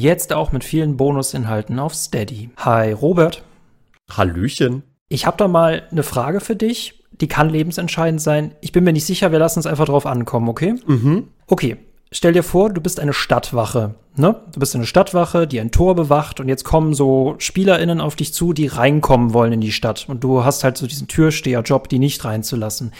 Jetzt auch mit vielen Bonusinhalten auf Steady. Hi, Robert. Hallöchen. Ich habe da mal eine Frage für dich. Die kann lebensentscheidend sein. Ich bin mir nicht sicher, wir lassen es einfach drauf ankommen, okay? Mhm. Okay, stell dir vor, du bist eine Stadtwache. Ne? Du bist eine Stadtwache, die ein Tor bewacht und jetzt kommen so SpielerInnen auf dich zu, die reinkommen wollen in die Stadt. Und du hast halt so diesen Türsteherjob, die nicht reinzulassen.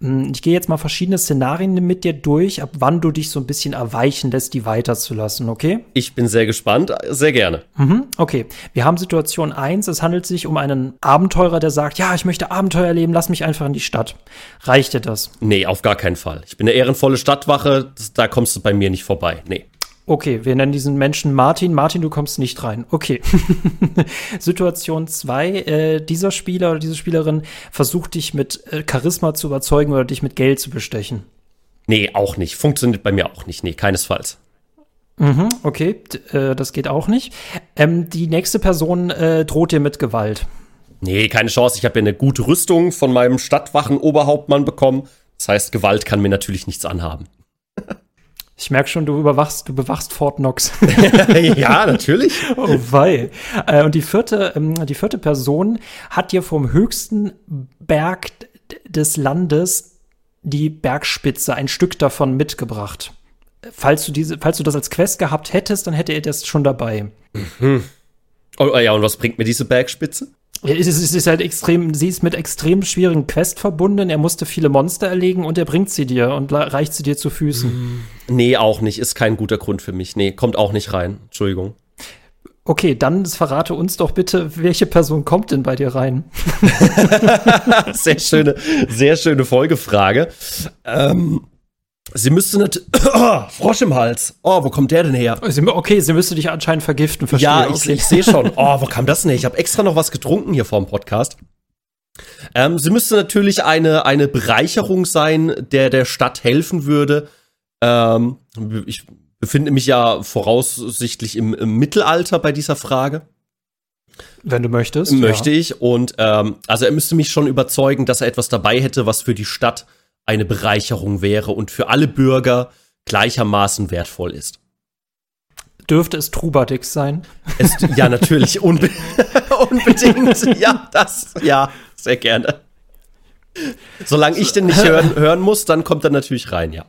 Hm, ich gehe jetzt mal verschiedene Szenarien mit dir durch, ab wann du dich so ein bisschen erweichen lässt, die weiterzulassen, okay? Ich bin sehr gespannt, sehr gerne. Mhm, okay. Wir haben Situation eins. es handelt sich um einen Abenteurer, der sagt, ja, ich möchte Abenteuer erleben, lass mich einfach in die Stadt. Reicht dir das? Nee, auf gar keinen Fall. Ich bin eine ehrenvolle Stadtwache, da kommst du bei mir nicht vorbei. Nee. Okay, wir nennen diesen Menschen Martin. Martin, du kommst nicht rein. Okay. Situation 2. Äh, dieser Spieler oder diese Spielerin versucht dich mit äh, Charisma zu überzeugen oder dich mit Geld zu bestechen. Nee, auch nicht. Funktioniert bei mir auch nicht. Nee, keinesfalls. Mhm, okay, äh, das geht auch nicht. Ähm, die nächste Person äh, droht dir mit Gewalt. Nee, keine Chance. Ich habe ja eine gute Rüstung von meinem Stadtwachen-Oberhauptmann bekommen. Das heißt, Gewalt kann mir natürlich nichts anhaben. Ich merke schon, du überwachst, du bewachst Fort Knox. ja, natürlich. oh wei. Äh, und die vierte, ähm, die vierte Person hat dir vom höchsten Berg des Landes die Bergspitze, ein Stück davon mitgebracht. Falls du diese, falls du das als Quest gehabt hättest, dann hätte er das schon dabei. Mhm. Oh, ja, und was bringt mir diese Bergspitze? Es ist, es ist halt extrem, sie ist mit extrem schwierigen Quest verbunden. Er musste viele Monster erlegen und er bringt sie dir und reicht sie dir zu Füßen. Nee, auch nicht. Ist kein guter Grund für mich. Nee, kommt auch nicht rein. Entschuldigung. Okay, dann verrate uns doch bitte, welche Person kommt denn bei dir rein? sehr schöne, sehr schöne Folgefrage. Ähm, Sie müsste nicht. Oh, Frosch im Hals. Oh, wo kommt der denn her? Okay, sie müsste dich anscheinend vergiften. Verstehe. Ja, ich, okay. ich sehe schon. Oh, wo kam das denn her? Ich habe extra noch was getrunken hier vor dem Podcast. Ähm, sie müsste natürlich eine, eine Bereicherung sein, der der Stadt helfen würde. Ähm, ich befinde mich ja voraussichtlich im, im, Mittelalter bei dieser Frage. Wenn du möchtest. Möchte ja. ich. Und ähm, also er müsste mich schon überzeugen, dass er etwas dabei hätte, was für die Stadt eine Bereicherung wäre und für alle Bürger gleichermaßen wertvoll ist. Dürfte es Trubadix sein? Es, ja, natürlich, unbe unbedingt. Ja, das, ja, sehr gerne. Solange ich den nicht hören, hören muss, dann kommt er natürlich rein, ja.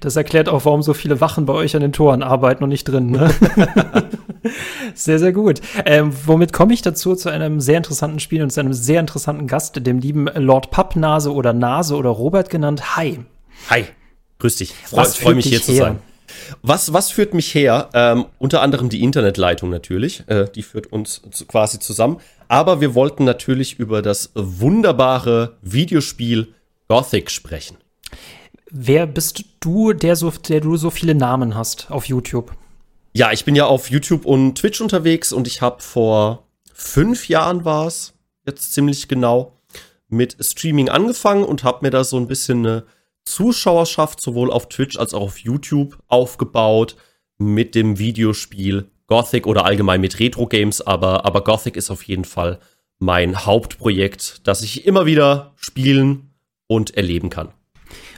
Das erklärt auch, warum so viele Wachen bei euch an den Toren arbeiten und nicht drin. Ne? sehr, sehr gut. Ähm, womit komme ich dazu zu einem sehr interessanten Spiel und zu einem sehr interessanten Gast, dem lieben Lord Pappnase oder Nase oder Robert genannt. Hi. Hi. Grüß dich. Freue freu mich hier her? zu sein. Was, was führt mich her? Ähm, unter anderem die Internetleitung natürlich. Äh, die führt uns zu, quasi zusammen. Aber wir wollten natürlich über das wunderbare Videospiel Gothic sprechen. Wer bist du, der, so, der du so viele Namen hast auf YouTube? Ja, ich bin ja auf YouTube und Twitch unterwegs und ich habe vor fünf Jahren war es jetzt ziemlich genau mit Streaming angefangen und habe mir da so ein bisschen eine Zuschauerschaft sowohl auf Twitch als auch auf YouTube aufgebaut mit dem Videospiel Gothic oder allgemein mit Retro Games, aber, aber Gothic ist auf jeden Fall mein Hauptprojekt, das ich immer wieder spielen und erleben kann.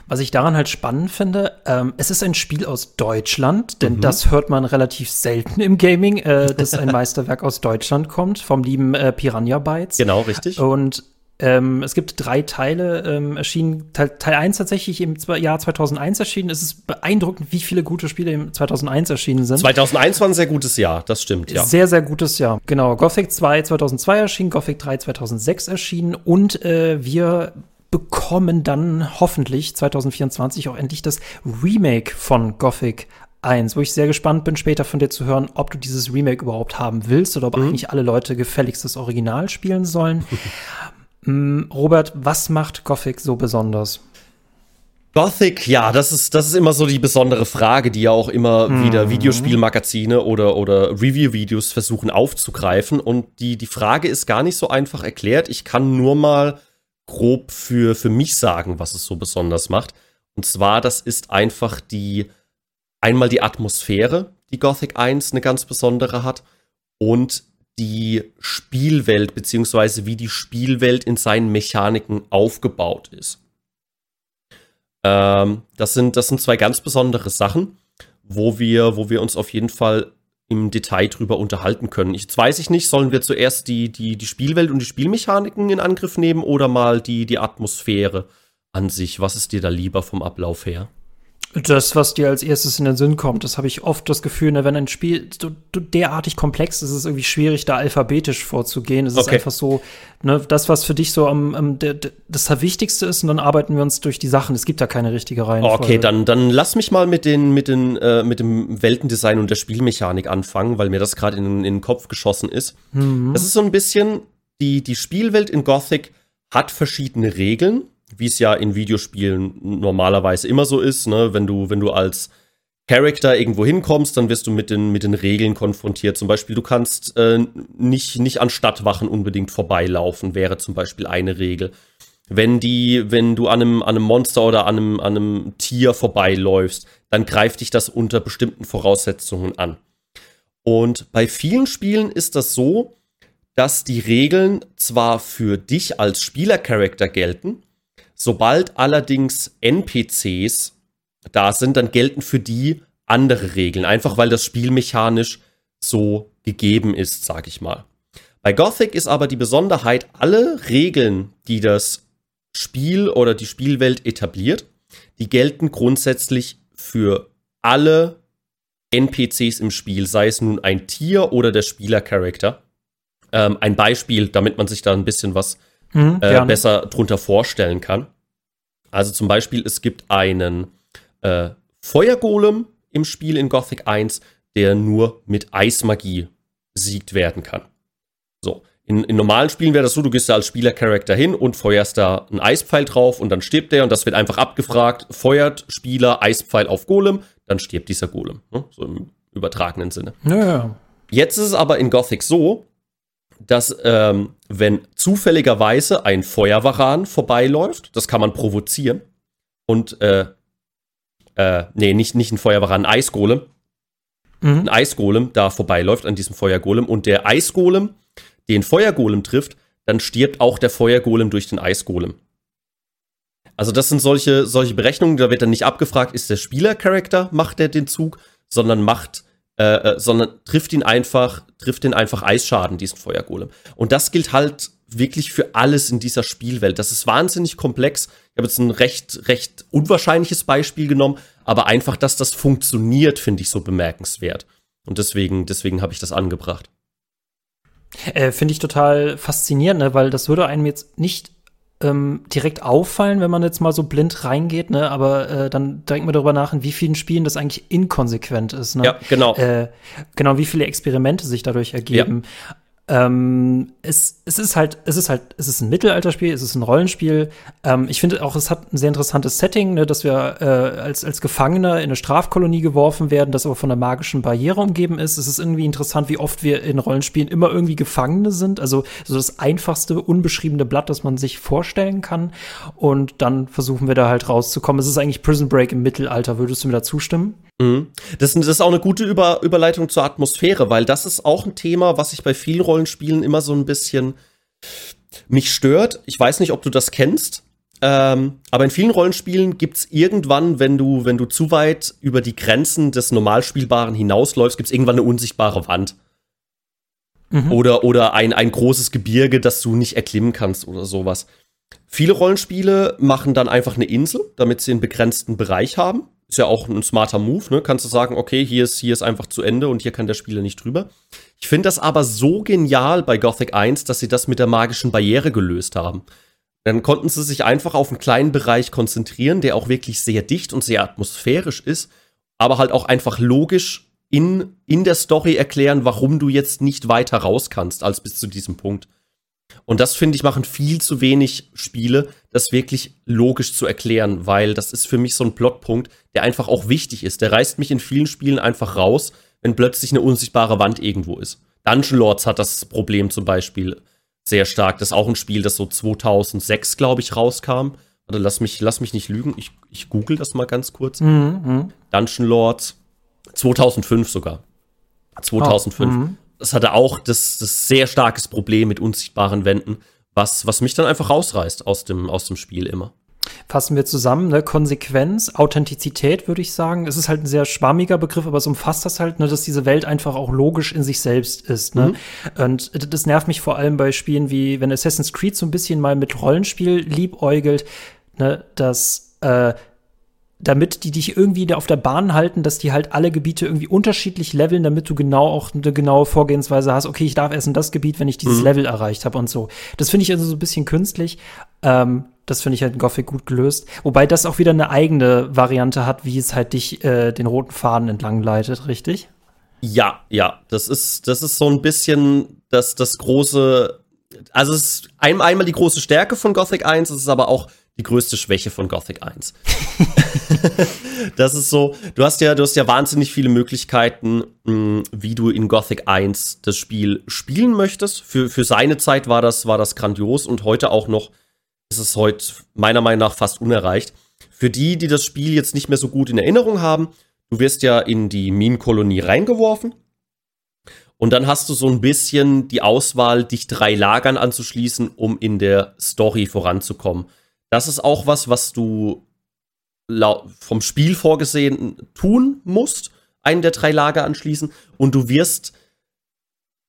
Was ich daran halt spannend finde, ähm, es ist ein Spiel aus Deutschland, denn mhm. das hört man relativ selten im Gaming, äh, dass ein Meisterwerk aus Deutschland kommt, vom lieben äh, Piranha Bytes. Genau, richtig. Und ähm, es gibt drei Teile ähm, erschienen. Teil, Teil 1 tatsächlich im Jahr 2001 erschienen. Es ist beeindruckend, wie viele gute Spiele im 2001 erschienen sind. 2001 war ein sehr gutes Jahr, das stimmt, ja. Sehr, sehr gutes Jahr. Genau. Gothic 2 2002 erschienen, Gothic 3 2006 erschienen und äh, wir bekommen dann hoffentlich 2024 auch endlich das Remake von Gothic 1, wo ich sehr gespannt bin, später von dir zu hören, ob du dieses Remake überhaupt haben willst oder ob mhm. eigentlich alle Leute gefälligst das Original spielen sollen. mm, Robert, was macht Gothic so besonders? Gothic, ja, das ist, das ist immer so die besondere Frage, die ja auch immer mhm. wieder Videospielmagazine oder, oder Review-Videos versuchen aufzugreifen. Und die, die Frage ist gar nicht so einfach erklärt. Ich kann nur mal grob für, für mich sagen, was es so besonders macht. Und zwar, das ist einfach die, einmal die Atmosphäre, die Gothic 1 eine ganz besondere hat und die Spielwelt, beziehungsweise wie die Spielwelt in seinen Mechaniken aufgebaut ist. Ähm, das, sind, das sind zwei ganz besondere Sachen, wo wir, wo wir uns auf jeden Fall im Detail drüber unterhalten können. Jetzt weiß ich nicht, sollen wir zuerst die, die, die Spielwelt und die Spielmechaniken in Angriff nehmen oder mal die, die Atmosphäre an sich? Was ist dir da lieber vom Ablauf her? Das, was dir als erstes in den Sinn kommt, das habe ich oft das Gefühl, ne, wenn ein Spiel so, derartig komplex ist, ist es irgendwie schwierig, da alphabetisch vorzugehen. Es okay. ist einfach so, ne, das, was für dich so am, am der, der, das Wichtigste ist, und dann arbeiten wir uns durch die Sachen. Es gibt da keine richtige Reihenfolge. Okay, dann, dann lass mich mal mit, den, mit, den, äh, mit dem Weltendesign und der Spielmechanik anfangen, weil mir das gerade in, in, den Kopf geschossen ist. Mhm. Das ist so ein bisschen, die, die Spielwelt in Gothic hat verschiedene Regeln wie es ja in Videospielen normalerweise immer so ist, ne? wenn du, wenn du als Charakter irgendwo hinkommst, dann wirst du mit den, mit den Regeln konfrontiert. Zum Beispiel, du kannst äh, nicht, nicht an Stadtwachen unbedingt vorbeilaufen, wäre zum Beispiel eine Regel. Wenn die, wenn du an einem, an einem Monster oder an einem, an einem Tier vorbeiläufst, dann greift dich das unter bestimmten Voraussetzungen an. Und bei vielen Spielen ist das so, dass die Regeln zwar für dich als Spielercharakter gelten, Sobald allerdings NPCs da sind, dann gelten für die andere Regeln, einfach weil das Spiel mechanisch so gegeben ist, sag ich mal. Bei Gothic ist aber die Besonderheit, alle Regeln, die das Spiel oder die Spielwelt etabliert, die gelten grundsätzlich für alle NPCs im Spiel, sei es nun ein Tier oder der Spielercharakter. Ähm, ein Beispiel, damit man sich da ein bisschen was mhm, äh, besser drunter vorstellen kann. Also zum Beispiel, es gibt einen äh, Feuergolem im Spiel in Gothic 1, der nur mit Eismagie besiegt werden kann. So, in, in normalen Spielen wäre das so, du gehst da als Spielercharakter hin und feuerst da einen Eispfeil drauf und dann stirbt der und das wird einfach abgefragt, feuert Spieler Eispfeil auf Golem, dann stirbt dieser Golem. Ne? So im übertragenen Sinne. Ja. Jetzt ist es aber in Gothic so, dass ähm, wenn zufälligerweise ein Feuerwaran vorbeiläuft, das kann man provozieren und äh, äh, nee, nicht, nicht ein Feuerwaran, ein Eisgolem, mhm. ein Eisgolem da vorbeiläuft an diesem Feuergolem und der Eisgolem den Feuergolem trifft, dann stirbt auch der Feuergolem durch den Eisgolem. Also das sind solche, solche Berechnungen, da wird dann nicht abgefragt, ist der Spielercharakter, macht der den Zug, sondern macht äh, äh, sondern trifft ihn einfach, trifft ihn einfach Eisschaden, diesen Feuergolem. Und das gilt halt wirklich für alles in dieser Spielwelt. Das ist wahnsinnig komplex. Ich habe jetzt ein recht, recht unwahrscheinliches Beispiel genommen, aber einfach, dass das funktioniert, finde ich so bemerkenswert. Und deswegen, deswegen habe ich das angebracht. Äh, finde ich total faszinierend, ne? weil das würde einem jetzt nicht ähm, direkt auffallen, wenn man jetzt mal so blind reingeht, ne? Aber äh, dann denkt man darüber nach, in wie vielen Spielen das eigentlich inkonsequent ist. Ne? Ja, genau. Äh, genau, wie viele Experimente sich dadurch ergeben. Ja. Ähm, es, es ist halt, es ist halt, es ist ein Mittelalterspiel, es ist ein Rollenspiel. Ähm, ich finde auch, es hat ein sehr interessantes Setting, ne, dass wir äh, als, als Gefangener in eine Strafkolonie geworfen werden, das aber von einer magischen Barriere umgeben ist. Es ist irgendwie interessant, wie oft wir in Rollenspielen immer irgendwie Gefangene sind. Also so das einfachste, unbeschriebene Blatt, das man sich vorstellen kann. Und dann versuchen wir da halt rauszukommen. Es ist eigentlich Prison Break im Mittelalter. Würdest du mir da zustimmen? Mhm. Das, das, ist auch eine gute Über Überleitung zur Atmosphäre, weil das ist auch ein Thema, was ich bei vielen Rollenspielen immer so ein bisschen mich stört. Ich weiß nicht, ob du das kennst. Ähm, aber in vielen Rollenspielen gibt es irgendwann, wenn du, wenn du zu weit über die Grenzen des Normalspielbaren hinausläufst, gibt es irgendwann eine unsichtbare Wand. Mhm. Oder, oder ein, ein großes Gebirge, das du nicht erklimmen kannst oder sowas. Viele Rollenspiele machen dann einfach eine Insel, damit sie einen begrenzten Bereich haben. Ist ja auch ein smarter Move, ne? Kannst du sagen, okay, hier ist, hier ist einfach zu Ende und hier kann der Spieler nicht drüber. Ich finde das aber so genial bei Gothic 1, dass sie das mit der magischen Barriere gelöst haben. Dann konnten sie sich einfach auf einen kleinen Bereich konzentrieren, der auch wirklich sehr dicht und sehr atmosphärisch ist, aber halt auch einfach logisch in, in der Story erklären, warum du jetzt nicht weiter raus kannst als bis zu diesem Punkt. Und das finde ich machen viel zu wenig Spiele, das wirklich logisch zu erklären, weil das ist für mich so ein Plotpunkt, der einfach auch wichtig ist. Der reißt mich in vielen Spielen einfach raus, wenn plötzlich eine unsichtbare Wand irgendwo ist. Dungeon Lords hat das Problem zum Beispiel sehr stark. Das ist auch ein Spiel, das so 2006, glaube ich, rauskam. Oder lass mich, lass mich nicht lügen. Ich, ich google das mal ganz kurz. Mhm, mhm. Dungeon Lords 2005 sogar. 2005. Oh, das hatte auch das, das sehr starkes Problem mit unsichtbaren Wänden, was, was mich dann einfach rausreißt aus dem, aus dem Spiel immer. fassen wir zusammen, ne? Konsequenz, Authentizität, würde ich sagen. Es ist halt ein sehr schwammiger Begriff, aber es umfasst das halt, ne, dass diese Welt einfach auch logisch in sich selbst ist. Ne? Mhm. Und das nervt mich vor allem bei Spielen wie, wenn Assassin's Creed so ein bisschen mal mit Rollenspiel liebäugelt, ne, dass äh, damit die dich irgendwie auf der Bahn halten, dass die halt alle Gebiete irgendwie unterschiedlich leveln, damit du genau auch eine genaue Vorgehensweise hast. Okay, ich darf erst in das Gebiet, wenn ich dieses mhm. Level erreicht habe und so. Das finde ich also so ein bisschen künstlich. Ähm, das finde ich halt in Gothic gut gelöst. Wobei das auch wieder eine eigene Variante hat, wie es halt dich äh, den roten Faden entlang leitet, richtig? Ja, ja. Das ist, das ist so ein bisschen das, das große, also es ist einmal die große Stärke von Gothic 1, es ist aber auch die größte Schwäche von Gothic 1. das ist so, du hast ja, du hast ja wahnsinnig viele Möglichkeiten, mh, hm, wie du in Gothic 1 das Spiel spielen möchtest. Für, für seine Zeit war das, war das grandios und heute auch noch ist es heute meiner Meinung nach fast unerreicht. Für die, die das Spiel jetzt nicht mehr so gut in Erinnerung haben, du wirst ja in die Minenkolonie reingeworfen. Und dann hast du so ein bisschen die Auswahl, dich drei Lagern anzuschließen, um in der Story voranzukommen. Das ist auch was, was du vom Spiel vorgesehen tun musst, einen der drei Lager anschließen. Und du wirst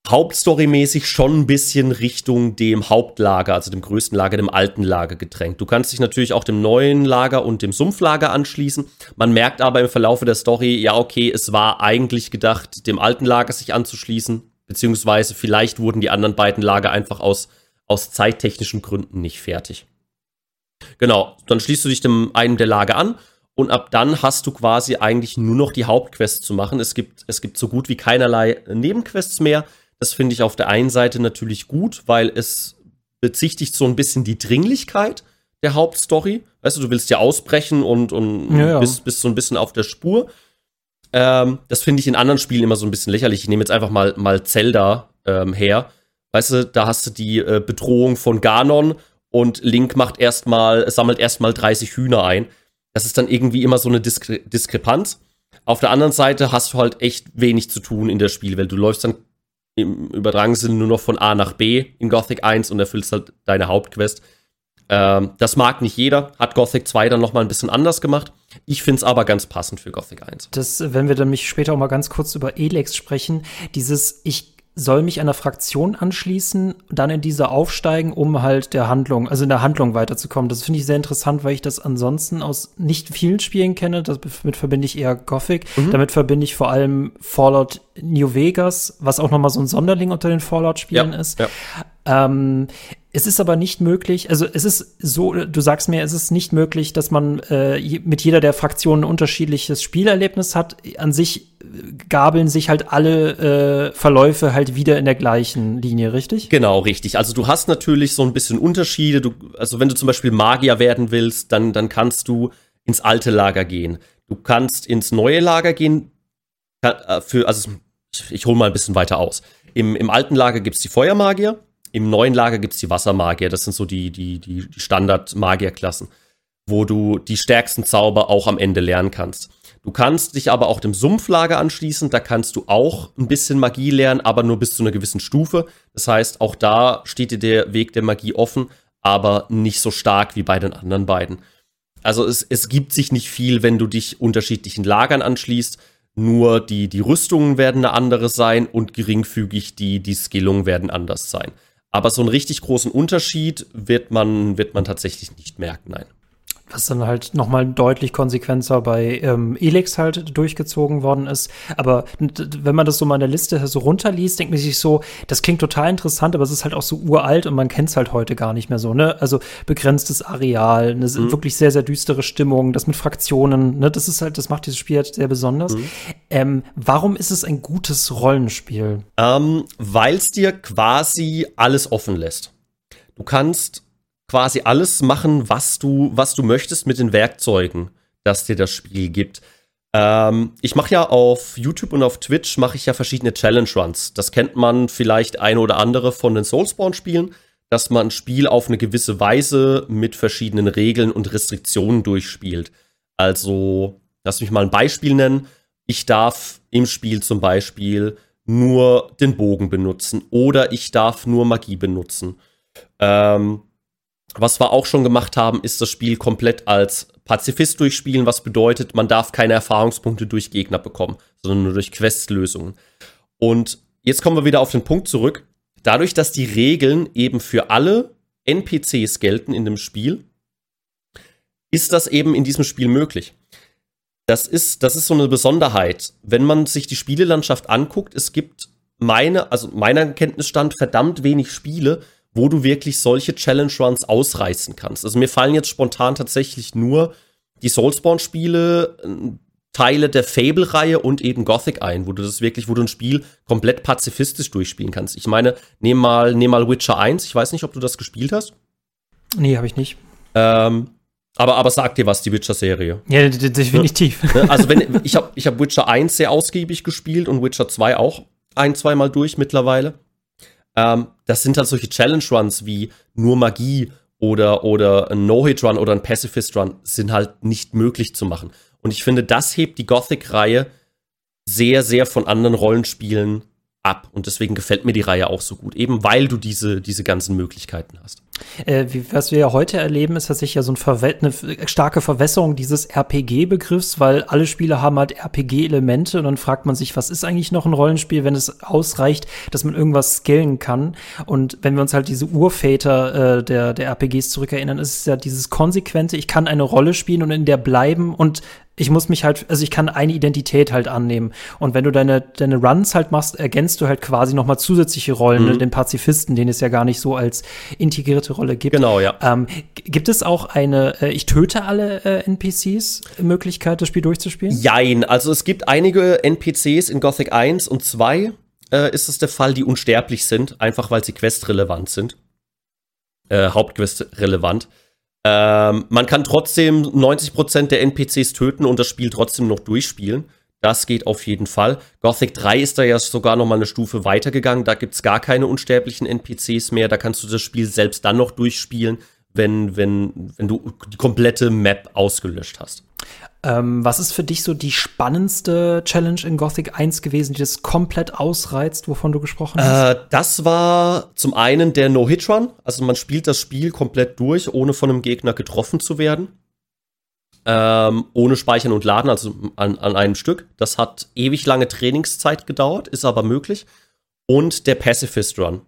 hauptstorymäßig schon ein bisschen Richtung dem Hauptlager, also dem größten Lager, dem alten Lager gedrängt. Du kannst dich natürlich auch dem neuen Lager und dem Sumpflager anschließen. Man merkt aber im Verlauf der Story, ja, okay, es war eigentlich gedacht, dem alten Lager sich anzuschließen, beziehungsweise vielleicht wurden die anderen beiden Lager einfach aus, aus zeittechnischen Gründen nicht fertig. Genau, dann schließt du dich dem einen der Lager an und ab dann hast du quasi eigentlich nur noch die Hauptquests zu machen. Es gibt, es gibt so gut wie keinerlei Nebenquests mehr. Das finde ich auf der einen Seite natürlich gut, weil es bezichtigt so ein bisschen die Dringlichkeit der Hauptstory. Weißt du, du willst ja ausbrechen und, und ja, ja. Bist, bist so ein bisschen auf der Spur. Ähm, das finde ich in anderen Spielen immer so ein bisschen lächerlich. Ich nehme jetzt einfach mal, mal Zelda ähm, her. Weißt du, da hast du die äh, Bedrohung von Ganon und Link macht erstmal, sammelt erstmal 30 Hühner ein. Das ist dann irgendwie immer so eine Diskre Diskrepanz. Auf der anderen Seite hast du halt echt wenig zu tun in der Spielwelt. Du läufst dann im übertragenen Sinne nur noch von A nach B in Gothic 1 und erfüllst halt deine Hauptquest. Ähm, das mag nicht jeder, hat Gothic 2 dann noch mal ein bisschen anders gemacht. Ich finde es aber ganz passend für Gothic 1. Das, wenn wir dann mich später auch mal ganz kurz über Elex sprechen, dieses ich soll mich einer Fraktion anschließen, dann in diese aufsteigen, um halt der Handlung, also in der Handlung weiterzukommen. Das finde ich sehr interessant, weil ich das ansonsten aus nicht vielen Spielen kenne. Damit verbinde ich eher Gothic. Mhm. Damit verbinde ich vor allem Fallout New Vegas, was auch noch mal so ein Sonderling unter den Fallout-Spielen ja, ist. Ja. Ähm, es ist aber nicht möglich, also es ist so, du sagst mir, es ist nicht möglich, dass man äh, mit jeder der Fraktionen ein unterschiedliches Spielerlebnis hat. An sich gabeln sich halt alle äh, Verläufe halt wieder in der gleichen Linie, richtig? Genau, richtig. Also du hast natürlich so ein bisschen Unterschiede. Du, also wenn du zum Beispiel Magier werden willst, dann, dann kannst du ins alte Lager gehen. Du kannst ins neue Lager gehen. Äh, für, also ich, hole mal ein bisschen weiter aus. Im, im alten Lager gibt's die Feuermagier im neuen Lager gibt es die Wassermagier. Das sind so die, die, die, die Standard-Magierklassen, wo du die stärksten Zauber auch am Ende lernen kannst. Du kannst dich aber auch dem Sumpflager anschließen. Da kannst du auch ein bisschen Magie lernen, aber nur bis zu einer gewissen Stufe. Das heißt, auch da steht dir der Weg der Magie offen, aber nicht so stark wie bei den anderen beiden. Also es, es gibt sich nicht viel, wenn du dich unterschiedlichen Lagern anschließt. Nur die, die Rüstungen werden eine andere sein und geringfügig die, die Skillungen werden anders sein. Aber so einen richtig großen Unterschied wird man, wird man tatsächlich nicht merken, nein was dann halt nochmal deutlich konsequenter bei ähm, Elix halt durchgezogen worden ist. Aber wenn man das so mal in der Liste so runterliest, denkt man sich so, das klingt total interessant, aber es ist halt auch so uralt und man kennt es halt heute gar nicht mehr so, ne? Also begrenztes Areal, eine mhm. wirklich sehr, sehr düstere Stimmung, das mit Fraktionen, ne? Das ist halt, das macht dieses Spiel halt sehr besonders. Mhm. Ähm, warum ist es ein gutes Rollenspiel? Ähm, Weil es dir quasi alles offen lässt. Du kannst quasi alles machen, was du, was du möchtest mit den Werkzeugen, das dir das Spiel gibt. Ähm, ich mache ja auf YouTube und auf Twitch mache ich ja verschiedene Challenge Runs. Das kennt man vielleicht eine oder andere von den Soulspawn-Spielen, dass man ein Spiel auf eine gewisse Weise mit verschiedenen Regeln und Restriktionen durchspielt. Also, lass mich mal ein Beispiel nennen. Ich darf im Spiel zum Beispiel nur den Bogen benutzen oder ich darf nur Magie benutzen. Ähm, was wir auch schon gemacht haben, ist das Spiel komplett als Pazifist durchspielen, was bedeutet, man darf keine Erfahrungspunkte durch Gegner bekommen, sondern nur durch Questlösungen. Und jetzt kommen wir wieder auf den Punkt zurück. Dadurch, dass die Regeln eben für alle NPCs gelten in dem Spiel, ist das eben in diesem Spiel möglich. Das ist, das ist so eine Besonderheit. Wenn man sich die Spielelandschaft anguckt, es gibt meine, also meiner Kenntnisstand verdammt wenig Spiele, wo du wirklich solche Challenge Runs ausreißen kannst. Also mir fallen jetzt spontan tatsächlich nur die Soulspawn-Spiele, Teile der Fable-Reihe und eben Gothic ein, wo du das wirklich, wo du ein Spiel komplett pazifistisch durchspielen kannst. Ich meine, nehm mal, nehm mal Witcher 1. Ich weiß nicht, ob du das gespielt hast. Nee, habe ich nicht. Ähm, aber, aber sag dir was, die Witcher-Serie. Ja, definitiv. Ne? Also, wenn, ich habe ich hab Witcher 1 sehr ausgiebig gespielt und Witcher 2 auch ein, zweimal durch mittlerweile. Ähm, das sind halt solche Challenge-Runs wie nur Magie oder, oder ein No-Hit-Run oder ein Pacifist-Run sind halt nicht möglich zu machen. Und ich finde, das hebt die Gothic-Reihe sehr, sehr von anderen Rollenspielen ab. Und deswegen gefällt mir die Reihe auch so gut, eben weil du diese, diese ganzen Möglichkeiten hast. Äh, was wir ja heute erleben, ist tatsächlich ja so ein eine starke Verwässerung dieses RPG-Begriffs, weil alle Spiele haben halt RPG-Elemente und dann fragt man sich, was ist eigentlich noch ein Rollenspiel, wenn es ausreicht, dass man irgendwas skillen kann. Und wenn wir uns halt diese Urväter äh, der, der RPGs zurückerinnern, ist es ja dieses konsequente, ich kann eine Rolle spielen und in der bleiben und ich muss mich halt, also ich kann eine Identität halt annehmen. Und wenn du deine, deine Runs halt machst, ergänzt du halt quasi noch mal zusätzliche Rollen, ne? mhm. den Pazifisten, den es ja gar nicht so als integrierte Rolle gibt. Genau, ja. Ähm, gibt es auch eine, äh, ich töte alle äh, NPCs, Möglichkeit, das Spiel durchzuspielen? Jein, also es gibt einige NPCs in Gothic 1 und 2 äh, ist es der Fall, die unsterblich sind, einfach weil sie questrelevant sind. Äh, Hauptquest-relevant. Ähm, man kann trotzdem 90% der NPCs töten und das Spiel trotzdem noch durchspielen. Das geht auf jeden Fall. Gothic 3 ist da ja sogar noch mal eine Stufe weitergegangen. Da gibt es gar keine unsterblichen NPCs mehr. Da kannst du das Spiel selbst dann noch durchspielen, wenn, wenn, wenn du die komplette Map ausgelöscht hast. Ähm, was ist für dich so die spannendste Challenge in Gothic 1 gewesen, die das komplett ausreizt, wovon du gesprochen hast? Äh, das war zum einen der No-Hit-Run. Also man spielt das Spiel komplett durch, ohne von einem Gegner getroffen zu werden. Ähm, ohne Speichern und Laden, also an, an einem Stück. Das hat ewig lange Trainingszeit gedauert, ist aber möglich. Und der Pacifist Run.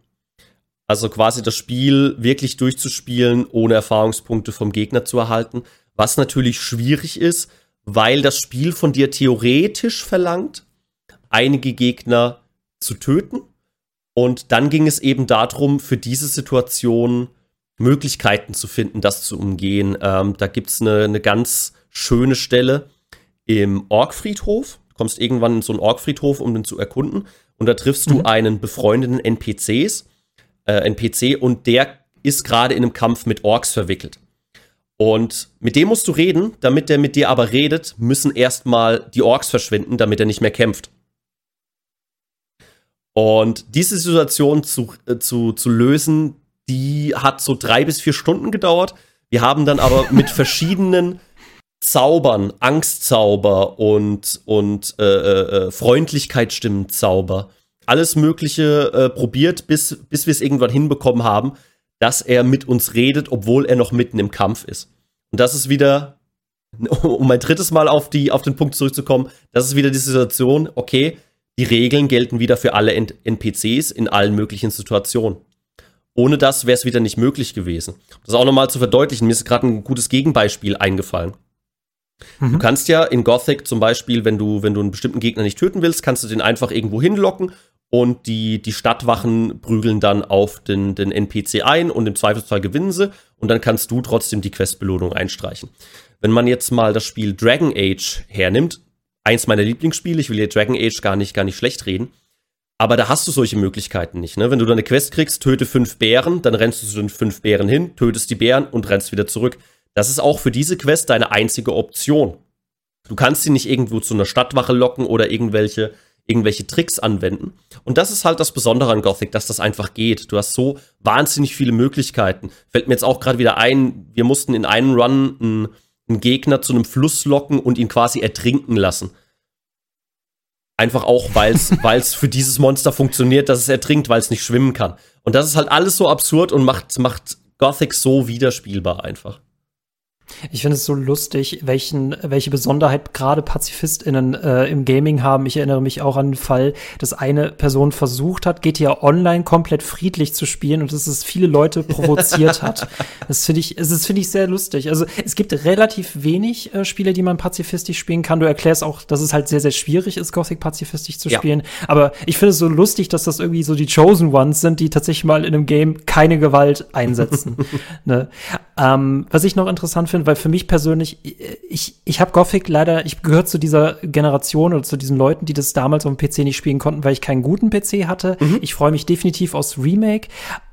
Also quasi das Spiel wirklich durchzuspielen, ohne Erfahrungspunkte vom Gegner zu erhalten. Was natürlich schwierig ist, weil das Spiel von dir theoretisch verlangt, einige Gegner zu töten. Und dann ging es eben darum, für diese Situation Möglichkeiten zu finden, das zu umgehen. Ähm, da gibt es eine, eine ganz schöne Stelle im Orkfriedhof. Du kommst irgendwann in so einen Orkfriedhof, um den zu erkunden. Und da triffst mhm. du einen befreundeten NPCs, äh, NPC, und der ist gerade in einem Kampf mit Orks verwickelt. Und mit dem musst du reden, damit der mit dir aber redet, müssen erstmal die Orks verschwinden, damit er nicht mehr kämpft. Und diese Situation zu, äh, zu, zu lösen, die hat so drei bis vier Stunden gedauert. Wir haben dann aber mit verschiedenen Zaubern, Angstzauber und, und äh, äh, äh Freundlichkeitsstimmenzauber, alles Mögliche äh, probiert, bis, bis wir es irgendwann hinbekommen haben, dass er mit uns redet, obwohl er noch mitten im Kampf ist. Und das ist wieder, um mein drittes Mal auf, die, auf den Punkt zurückzukommen, das ist wieder die Situation, okay, die Regeln gelten wieder für alle NPCs in allen möglichen Situationen. Ohne das wäre es wieder nicht möglich gewesen. Das auch nochmal zu verdeutlichen, mir ist gerade ein gutes Gegenbeispiel eingefallen. Mhm. Du kannst ja in Gothic zum Beispiel, wenn du, wenn du einen bestimmten Gegner nicht töten willst, kannst du den einfach irgendwo hinlocken und die, die Stadtwachen prügeln dann auf den, den NPC ein und im Zweifelsfall gewinnen sie und dann kannst du trotzdem die Questbelohnung einstreichen. Wenn man jetzt mal das Spiel Dragon Age hernimmt, eins meiner Lieblingsspiele, ich will hier Dragon Age gar nicht, gar nicht schlecht reden, aber da hast du solche Möglichkeiten nicht. Ne? Wenn du da eine Quest kriegst, töte fünf Bären, dann rennst du zu den fünf Bären hin, tötest die Bären und rennst wieder zurück. Das ist auch für diese Quest deine einzige Option. Du kannst sie nicht irgendwo zu einer Stadtwache locken oder irgendwelche irgendwelche Tricks anwenden. Und das ist halt das Besondere an Gothic, dass das einfach geht. Du hast so wahnsinnig viele Möglichkeiten. Fällt mir jetzt auch gerade wieder ein, wir mussten in einem Run einen, einen, Gegner zu einem Fluss locken und ihn quasi ertrinken lassen. Einfach auch, weil es für dieses Monster funktioniert, dass es ertrinkt, weil es nicht schwimmen kann. Und das ist halt alles so absurd und macht, macht Gothic so widerspielbar einfach. Ich finde es so lustig, welchen, welche Besonderheit gerade PazifistInnen äh, im Gaming haben. Ich erinnere mich auch an den Fall, dass eine Person versucht hat, GTA Online komplett friedlich zu spielen und dass es viele Leute provoziert hat. Das finde ich, es finde ich sehr lustig. Also es gibt relativ wenig äh, Spiele, die man pazifistisch spielen kann. Du erklärst auch, dass es halt sehr, sehr schwierig ist, Gothic pazifistisch zu spielen. Ja. Aber ich finde es so lustig, dass das irgendwie so die Chosen Ones sind, die tatsächlich mal in einem Game keine Gewalt einsetzen. ne? Ähm, was ich noch interessant finde, weil für mich persönlich, ich, ich habe Gothic leider, ich gehöre zu dieser Generation oder zu diesen Leuten, die das damals auf dem PC nicht spielen konnten, weil ich keinen guten PC hatte. Mhm. Ich freue mich definitiv aufs Remake.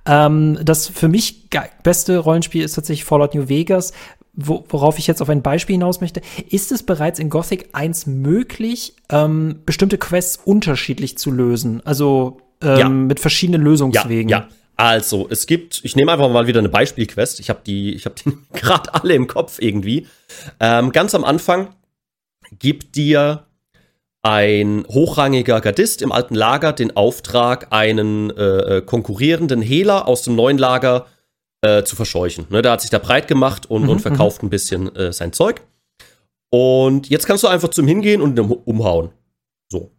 Ähm, das für mich beste Rollenspiel ist tatsächlich Fallout New Vegas, wo, worauf ich jetzt auf ein Beispiel hinaus möchte, ist es bereits in Gothic 1 möglich, ähm, bestimmte Quests unterschiedlich zu lösen? Also ähm, ja. mit verschiedenen Lösungswegen. Ja, ja. Also, es gibt, ich nehme einfach mal wieder eine Beispielquest. Ich habe die, ich habe die gerade alle im Kopf irgendwie. Ähm, ganz am Anfang gibt dir ein hochrangiger Gardist im alten Lager den Auftrag, einen äh, äh, konkurrierenden Hehler aus dem neuen Lager äh, zu verscheuchen. Ne, der hat sich da breit gemacht und, mhm, und verkauft mhm. ein bisschen äh, sein Zeug. Und jetzt kannst du einfach zum Hingehen und ihn umhauen. So.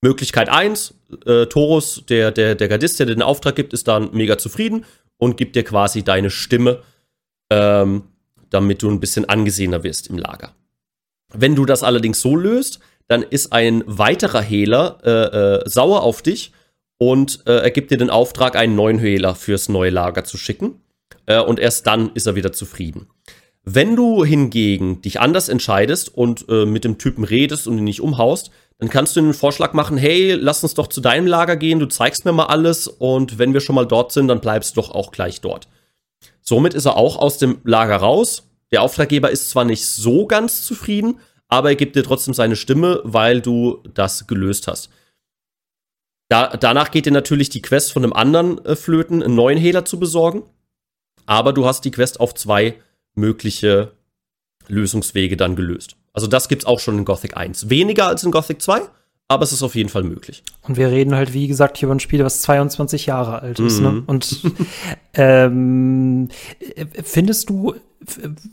Möglichkeit 1, äh, Torus, der, der, der Gardist, der dir den Auftrag gibt, ist dann mega zufrieden und gibt dir quasi deine Stimme, ähm, damit du ein bisschen angesehener wirst im Lager. Wenn du das allerdings so löst, dann ist ein weiterer Hehler äh, äh, sauer auf dich und äh, er gibt dir den Auftrag, einen neuen Hehler fürs neue Lager zu schicken. Äh, und erst dann ist er wieder zufrieden. Wenn du hingegen dich anders entscheidest und äh, mit dem Typen redest und ihn nicht umhaust, dann kannst du einen Vorschlag machen, hey, lass uns doch zu deinem Lager gehen, du zeigst mir mal alles und wenn wir schon mal dort sind, dann bleibst du doch auch gleich dort. Somit ist er auch aus dem Lager raus. Der Auftraggeber ist zwar nicht so ganz zufrieden, aber er gibt dir trotzdem seine Stimme, weil du das gelöst hast. Da, danach geht dir natürlich die Quest von einem anderen äh, Flöten, einen neuen Hehler zu besorgen. Aber du hast die Quest auf zwei mögliche Lösungswege dann gelöst. Also das gibt's auch schon in Gothic 1. Weniger als in Gothic 2, aber es ist auf jeden Fall möglich. Und wir reden halt, wie gesagt, hier über ein Spiel, was 22 Jahre alt ist. Ne? Mhm. Ne? Und ähm, findest du,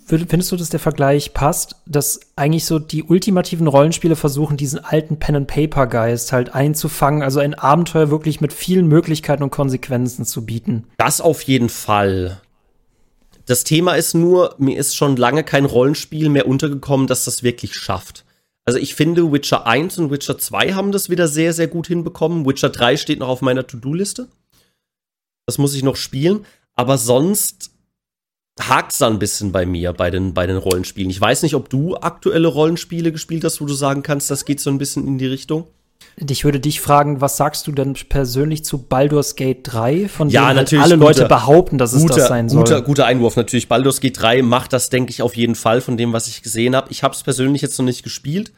findest du, dass der Vergleich passt, dass eigentlich so die ultimativen Rollenspiele versuchen, diesen alten Pen-and-Paper-Geist halt einzufangen, also ein Abenteuer wirklich mit vielen Möglichkeiten und Konsequenzen zu bieten? Das auf jeden Fall. Das Thema ist nur, mir ist schon lange kein Rollenspiel mehr untergekommen, das das wirklich schafft. Also ich finde, Witcher 1 und Witcher 2 haben das wieder sehr, sehr gut hinbekommen. Witcher 3 steht noch auf meiner To-Do-Liste. Das muss ich noch spielen. Aber sonst hakt es ein bisschen bei mir, bei den, bei den Rollenspielen. Ich weiß nicht, ob du aktuelle Rollenspiele gespielt hast, wo du sagen kannst, das geht so ein bisschen in die Richtung. Ich würde dich fragen, was sagst du denn persönlich zu Baldur's Gate 3, von ja, dem halt alle guter, Leute behaupten, dass guter, es das sein soll? Guter, guter Einwurf natürlich. Baldur's Gate 3 macht das, denke ich, auf jeden Fall von dem, was ich gesehen habe. Ich habe es persönlich jetzt noch nicht gespielt,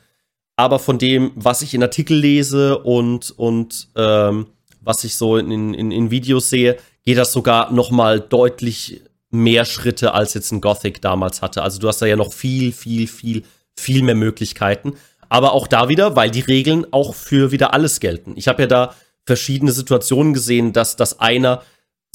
aber von dem, was ich in Artikel lese und, und ähm, was ich so in, in, in Videos sehe, geht das sogar noch mal deutlich mehr Schritte, als jetzt ein Gothic damals hatte. Also du hast da ja noch viel, viel, viel, viel mehr Möglichkeiten. Aber auch da wieder, weil die Regeln auch für wieder alles gelten. Ich habe ja da verschiedene Situationen gesehen, dass, dass einer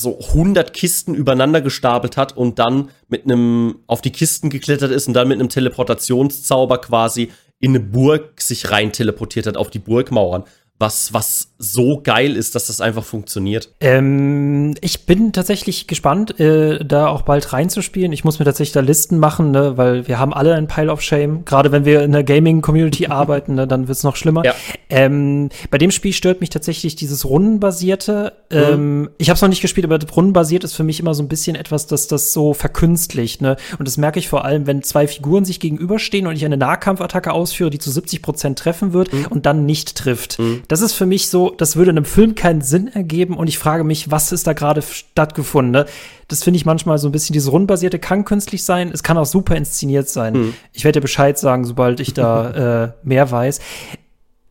so 100 Kisten übereinander gestapelt hat und dann mit einem auf die Kisten geklettert ist und dann mit einem Teleportationszauber quasi in eine Burg sich rein teleportiert hat auf die Burgmauern was, was so geil ist, dass das einfach funktioniert? Ähm, ich bin tatsächlich gespannt, äh, da auch bald reinzuspielen. Ich muss mir tatsächlich da Listen machen, ne, weil wir haben alle ein Pile of Shame. Gerade wenn wir in der Gaming-Community arbeiten, ne, dann wird's noch schlimmer. Ja. Ähm, bei dem Spiel stört mich tatsächlich dieses Rundenbasierte. Mhm. Ähm, ich habe es noch nicht gespielt, aber Rundenbasiert ist für mich immer so ein bisschen etwas, dass das so verkünstlicht. Ne? Und das merke ich vor allem, wenn zwei Figuren sich gegenüberstehen und ich eine Nahkampfattacke ausführe, die zu 70 Prozent treffen wird mhm. und dann nicht trifft. Mhm das ist für mich so, das würde einem Film keinen Sinn ergeben und ich frage mich, was ist da gerade stattgefunden? Ne? Das finde ich manchmal so ein bisschen, dieses Rundbasierte kann künstlich sein, es kann auch super inszeniert sein. Hm. Ich werde dir Bescheid sagen, sobald ich da äh, mehr weiß.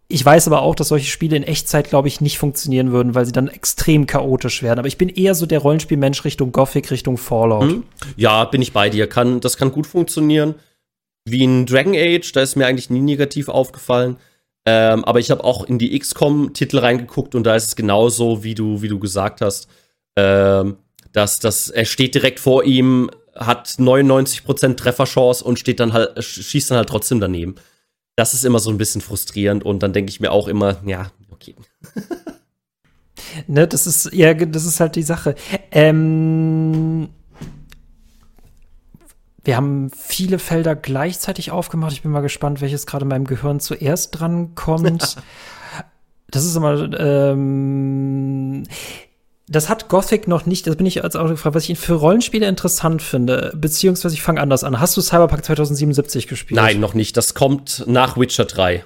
Ich weiß aber auch, dass solche Spiele in Echtzeit, glaube ich, nicht funktionieren würden, weil sie dann extrem chaotisch werden. Aber ich bin eher so der Rollenspielmensch Richtung Gothic, Richtung Fallout. Hm. Ja, bin ich bei dir. Kann, das kann gut funktionieren. Wie in Dragon Age, da ist mir eigentlich nie negativ aufgefallen. Ähm, aber ich habe auch in die XCOM-Titel reingeguckt und da ist es genauso, wie du, wie du gesagt hast. Ähm, dass das, er steht direkt vor ihm, hat 99% Trefferchance und steht dann halt, schießt dann halt trotzdem daneben. Das ist immer so ein bisschen frustrierend und dann denke ich mir auch immer, ja, okay. ne, das ist, ja, das ist halt die Sache. Ähm, wir haben viele Felder gleichzeitig aufgemacht. Ich bin mal gespannt, welches gerade meinem Gehirn zuerst dran kommt. das ist immer, ähm, das hat Gothic noch nicht, das bin ich als auch gefragt, was ich für Rollenspiele interessant finde, beziehungsweise ich fange anders an. Hast du Cyberpunk 2077 gespielt? Nein, noch nicht. Das kommt nach Witcher 3.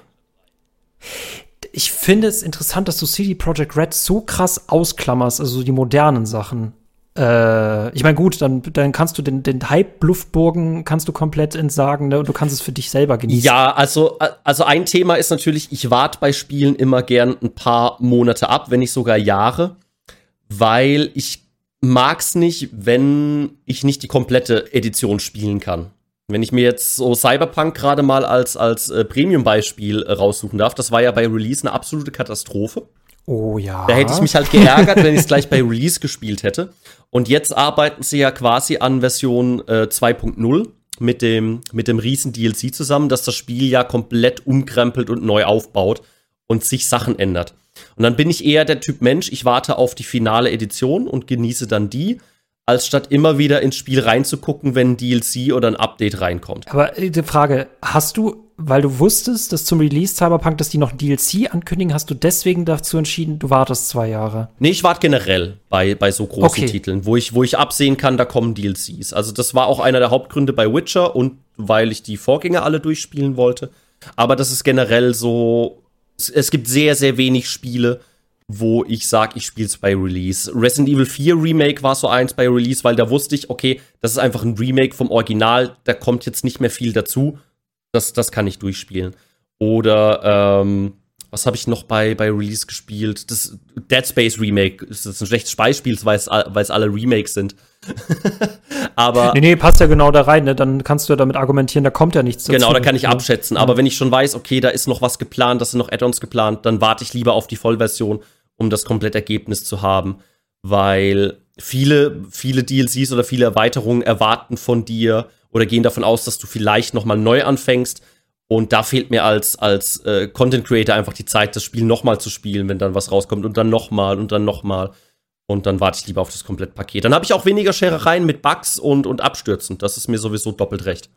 Ich finde es interessant, dass du CD Projekt Red so krass ausklammerst, also die modernen Sachen. Äh, ich meine, gut, dann, dann kannst du den, den Hype-Luftburgen kannst du komplett entsagen, ne? Und du kannst es für dich selber genießen. Ja, also, also ein Thema ist natürlich, ich warte bei Spielen immer gern ein paar Monate ab, wenn nicht sogar Jahre weil ich mag's nicht, wenn ich nicht die komplette Edition spielen kann. Wenn ich mir jetzt so Cyberpunk gerade mal als, als äh, Premium-Beispiel äh, raussuchen darf, das war ja bei Release eine absolute Katastrophe. Oh ja. Da hätte ich mich halt geärgert, wenn ich es gleich bei Release gespielt hätte. Und jetzt arbeiten sie ja quasi an Version äh, 2.0 mit dem, mit dem riesen DLC zusammen, dass das Spiel ja komplett umkrempelt und neu aufbaut und sich Sachen ändert. Und dann bin ich eher der Typ Mensch, ich warte auf die finale Edition und genieße dann die, als statt immer wieder ins Spiel reinzugucken, wenn ein DLC oder ein Update reinkommt. Aber äh, die Frage, hast du, weil du wusstest, dass zum Release Cyberpunk, dass die noch ein DLC ankündigen, hast du deswegen dazu entschieden, du wartest zwei Jahre? Nee, ich warte generell bei, bei so großen okay. Titeln, wo ich, wo ich absehen kann, da kommen DLCs. Also das war auch einer der Hauptgründe bei Witcher und weil ich die Vorgänger alle durchspielen wollte. Aber das ist generell so es gibt sehr, sehr wenig Spiele, wo ich sage, ich spiele es bei Release. Resident Evil 4 Remake war so eins bei Release, weil da wusste ich, okay, das ist einfach ein Remake vom Original, da kommt jetzt nicht mehr viel dazu. Das, das kann ich durchspielen. Oder, ähm, was habe ich noch bei, bei Release gespielt? Das Dead Space Remake das ist ein schlechtes Beispiel, weil es, weil es alle Remakes sind. aber. Nee, nee, passt ja genau da rein, ne? Dann kannst du ja damit argumentieren, da kommt ja nichts dazu. Genau, da kann ich abschätzen. Aber wenn ich schon weiß, okay, da ist noch was geplant, da sind noch Add-ons geplant, dann warte ich lieber auf die Vollversion, um das komplette Ergebnis zu haben. Weil viele, viele DLCs oder viele Erweiterungen erwarten von dir oder gehen davon aus, dass du vielleicht noch mal neu anfängst. Und da fehlt mir als, als äh, Content Creator einfach die Zeit, das Spiel noch mal zu spielen, wenn dann was rauskommt und dann noch mal und dann noch mal. Und dann warte ich lieber auf das Komplettpaket. Dann habe ich auch weniger Scherereien mit Bugs und, und Abstürzen. Das ist mir sowieso doppelt recht.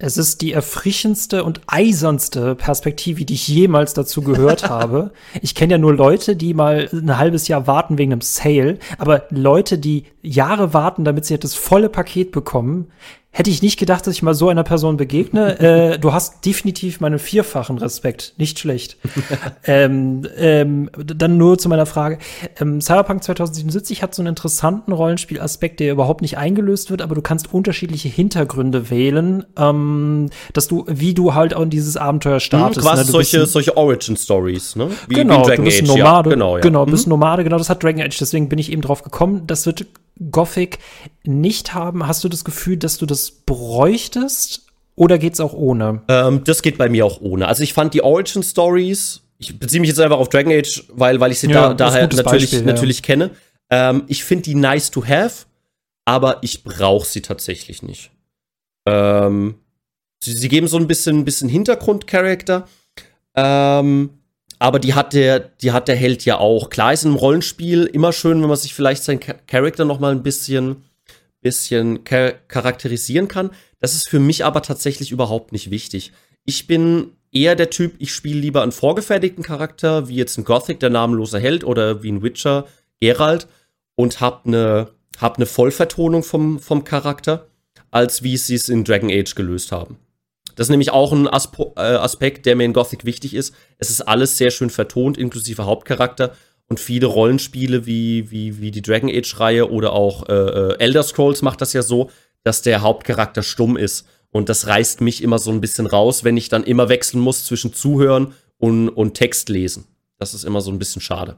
Es ist die erfrischendste und eisernste Perspektive, die ich jemals dazu gehört habe. Ich kenne ja nur Leute, die mal ein halbes Jahr warten wegen einem Sale, aber Leute, die Jahre warten, damit sie das volle Paket bekommen, hätte ich nicht gedacht, dass ich mal so einer Person begegne. äh, du hast definitiv meinen vierfachen Respekt. Nicht schlecht. ähm, ähm, dann nur zu meiner Frage. Ähm, Cyberpunk 2077 hat so einen interessanten Rollenspielaspekt, der überhaupt nicht eingelöst wird, aber du kannst unterschiedliche Hintergründe wählen, ähm, dass du, wie du halt auch in dieses Abenteuer mhm, startest. Mhm, quasi ne? solche, solche Origin-Stories, ne? Wie, genau, wie du bist Age, Nomade. Ja, genau, ja. genau, bist mhm. Nomade, genau, das hat Dragon Age, deswegen bin ich eben drauf gekommen. Das wird Gothic nicht haben? Hast du das Gefühl, dass du das bräuchtest? Oder geht's auch ohne? Ähm, das geht bei mir auch ohne. Also ich fand die Origin Stories, ich beziehe mich jetzt einfach auf Dragon Age, weil, weil ich sie ja, da, daher natürlich, Beispiel, natürlich ja. kenne. Ähm, ich finde die nice to have, aber ich brauche sie tatsächlich nicht. Ähm, sie, sie, geben so ein bisschen, ein bisschen Hintergrundcharakter. Ähm, aber die hat der, die hat der Held ja auch. Klar ist einem Rollenspiel immer schön, wenn man sich vielleicht seinen Charakter noch mal ein bisschen, bisschen char charakterisieren kann. Das ist für mich aber tatsächlich überhaupt nicht wichtig. Ich bin eher der Typ, ich spiele lieber einen vorgefertigten Charakter, wie jetzt ein Gothic, der namenlose Held, oder wie ein Witcher, Geralt, und hab eine, hab eine Vollvertonung vom, vom Charakter, als wie sie es in Dragon Age gelöst haben. Das ist nämlich auch ein Aspo äh, Aspekt, der mir in Gothic wichtig ist. Es ist alles sehr schön vertont, inklusive Hauptcharakter. Und viele Rollenspiele wie, wie, wie die Dragon Age-Reihe oder auch äh, äh, Elder Scrolls macht das ja so, dass der Hauptcharakter stumm ist. Und das reißt mich immer so ein bisschen raus, wenn ich dann immer wechseln muss zwischen Zuhören und, und Text lesen. Das ist immer so ein bisschen schade.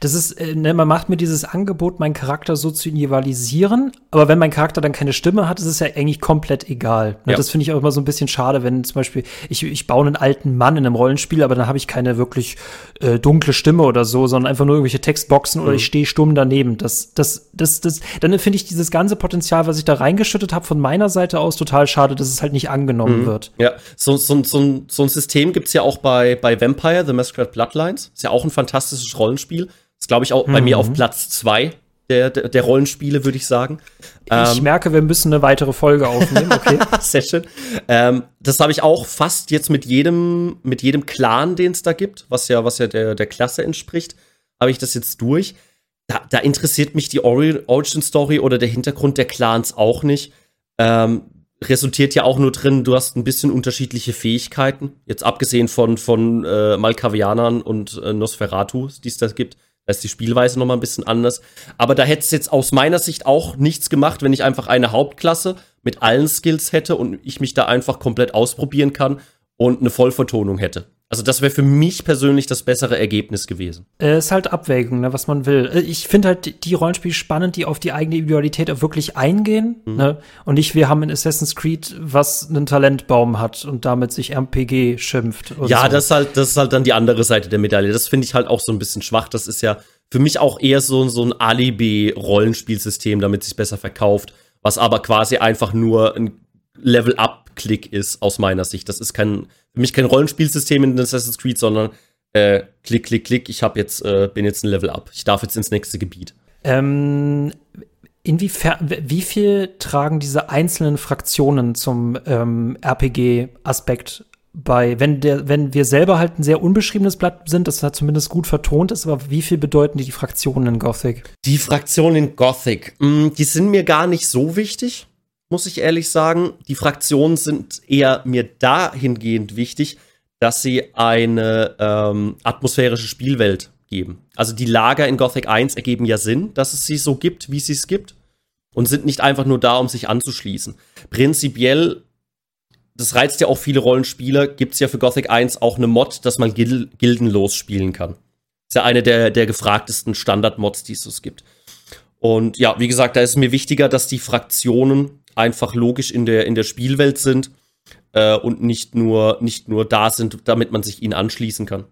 Das ist, äh, ne, man macht mir dieses Angebot, meinen Charakter so zu individualisieren, aber wenn mein Charakter dann keine Stimme hat, ist es ja eigentlich komplett egal. Ne? Ja. Das finde ich auch immer so ein bisschen schade, wenn zum Beispiel ich, ich baue einen alten Mann in einem Rollenspiel, aber dann habe ich keine wirklich äh, dunkle Stimme oder so, sondern einfach nur irgendwelche Textboxen mhm. oder ich stehe stumm daneben. Das, das, das, das, dann finde ich dieses ganze Potenzial, was ich da reingeschüttet habe, von meiner Seite aus total schade, dass es halt nicht angenommen mhm. wird. Ja, so, so, so, ein, so ein System gibt's ja auch bei, bei Vampire, The Masquerade Bloodlines. Ist ja auch ein fantastisches Rollenspiel ist, glaube ich, auch mhm. bei mir auf mhm. Platz zwei der, der, der Rollenspiele, würde ich sagen. Ich ähm, merke, wir müssen eine weitere Folge aufnehmen. Okay. Sehr schön. Ähm, das habe ich auch fast jetzt mit jedem, mit jedem Clan, den es da gibt, was ja, was ja der, der Klasse entspricht, habe ich das jetzt durch. Da, da interessiert mich die Origin Story oder der Hintergrund der Clans auch nicht. Ähm, resultiert ja auch nur drin, du hast ein bisschen unterschiedliche Fähigkeiten. Jetzt abgesehen von, von äh, Malkavianern und äh, Nosferatu, die es da gibt da ist die Spielweise noch mal ein bisschen anders. Aber da hätte es jetzt aus meiner Sicht auch nichts gemacht, wenn ich einfach eine Hauptklasse mit allen Skills hätte und ich mich da einfach komplett ausprobieren kann und eine Vollvertonung hätte. Also das wäre für mich persönlich das bessere Ergebnis gewesen. Es ist halt Abwägung, ne, was man will. Äh, ich finde halt die Rollenspiele spannend, die auf die eigene Individualität auch wirklich eingehen. Mhm. Ne? Und nicht, wir haben in Assassin's Creed, was einen Talentbaum hat und damit sich RPG schimpft. Ja, so. das, ist halt, das ist halt dann die andere Seite der Medaille. Das finde ich halt auch so ein bisschen schwach. Das ist ja für mich auch eher so, so ein Alibi-Rollenspielsystem, damit es sich besser verkauft, was aber quasi einfach nur ein Level-Up-Klick ist, aus meiner Sicht. Das ist kein für mich kein Rollenspielsystem in Assassin's Creed, sondern äh, klick, klick, klick, ich hab jetzt, äh, bin jetzt ein Level up. Ich darf jetzt ins nächste Gebiet. Ähm, inwiefern, wie viel tragen diese einzelnen Fraktionen zum ähm, RPG-Aspekt bei, wenn der, wenn wir selber halt ein sehr unbeschriebenes Blatt sind, das halt zumindest gut vertont ist, aber wie viel bedeuten die, die Fraktionen in Gothic? Die Fraktionen in Gothic, mh, mm, die sind mir gar nicht so wichtig muss ich ehrlich sagen. Die Fraktionen sind eher mir dahingehend wichtig, dass sie eine ähm, atmosphärische Spielwelt geben. Also die Lager in Gothic 1 ergeben ja Sinn, dass es sie so gibt, wie sie es gibt. Und sind nicht einfach nur da, um sich anzuschließen. Prinzipiell, das reizt ja auch viele Rollenspieler, gibt es ja für Gothic 1 auch eine Mod, dass man Gil gildenlos spielen kann. Ist ja eine der, der gefragtesten Standard-Mods, die es so gibt. Und ja, wie gesagt, da ist es mir wichtiger, dass die Fraktionen einfach logisch in der, in der Spielwelt sind äh, und nicht nur, nicht nur da sind, damit man sich ihnen anschließen kann.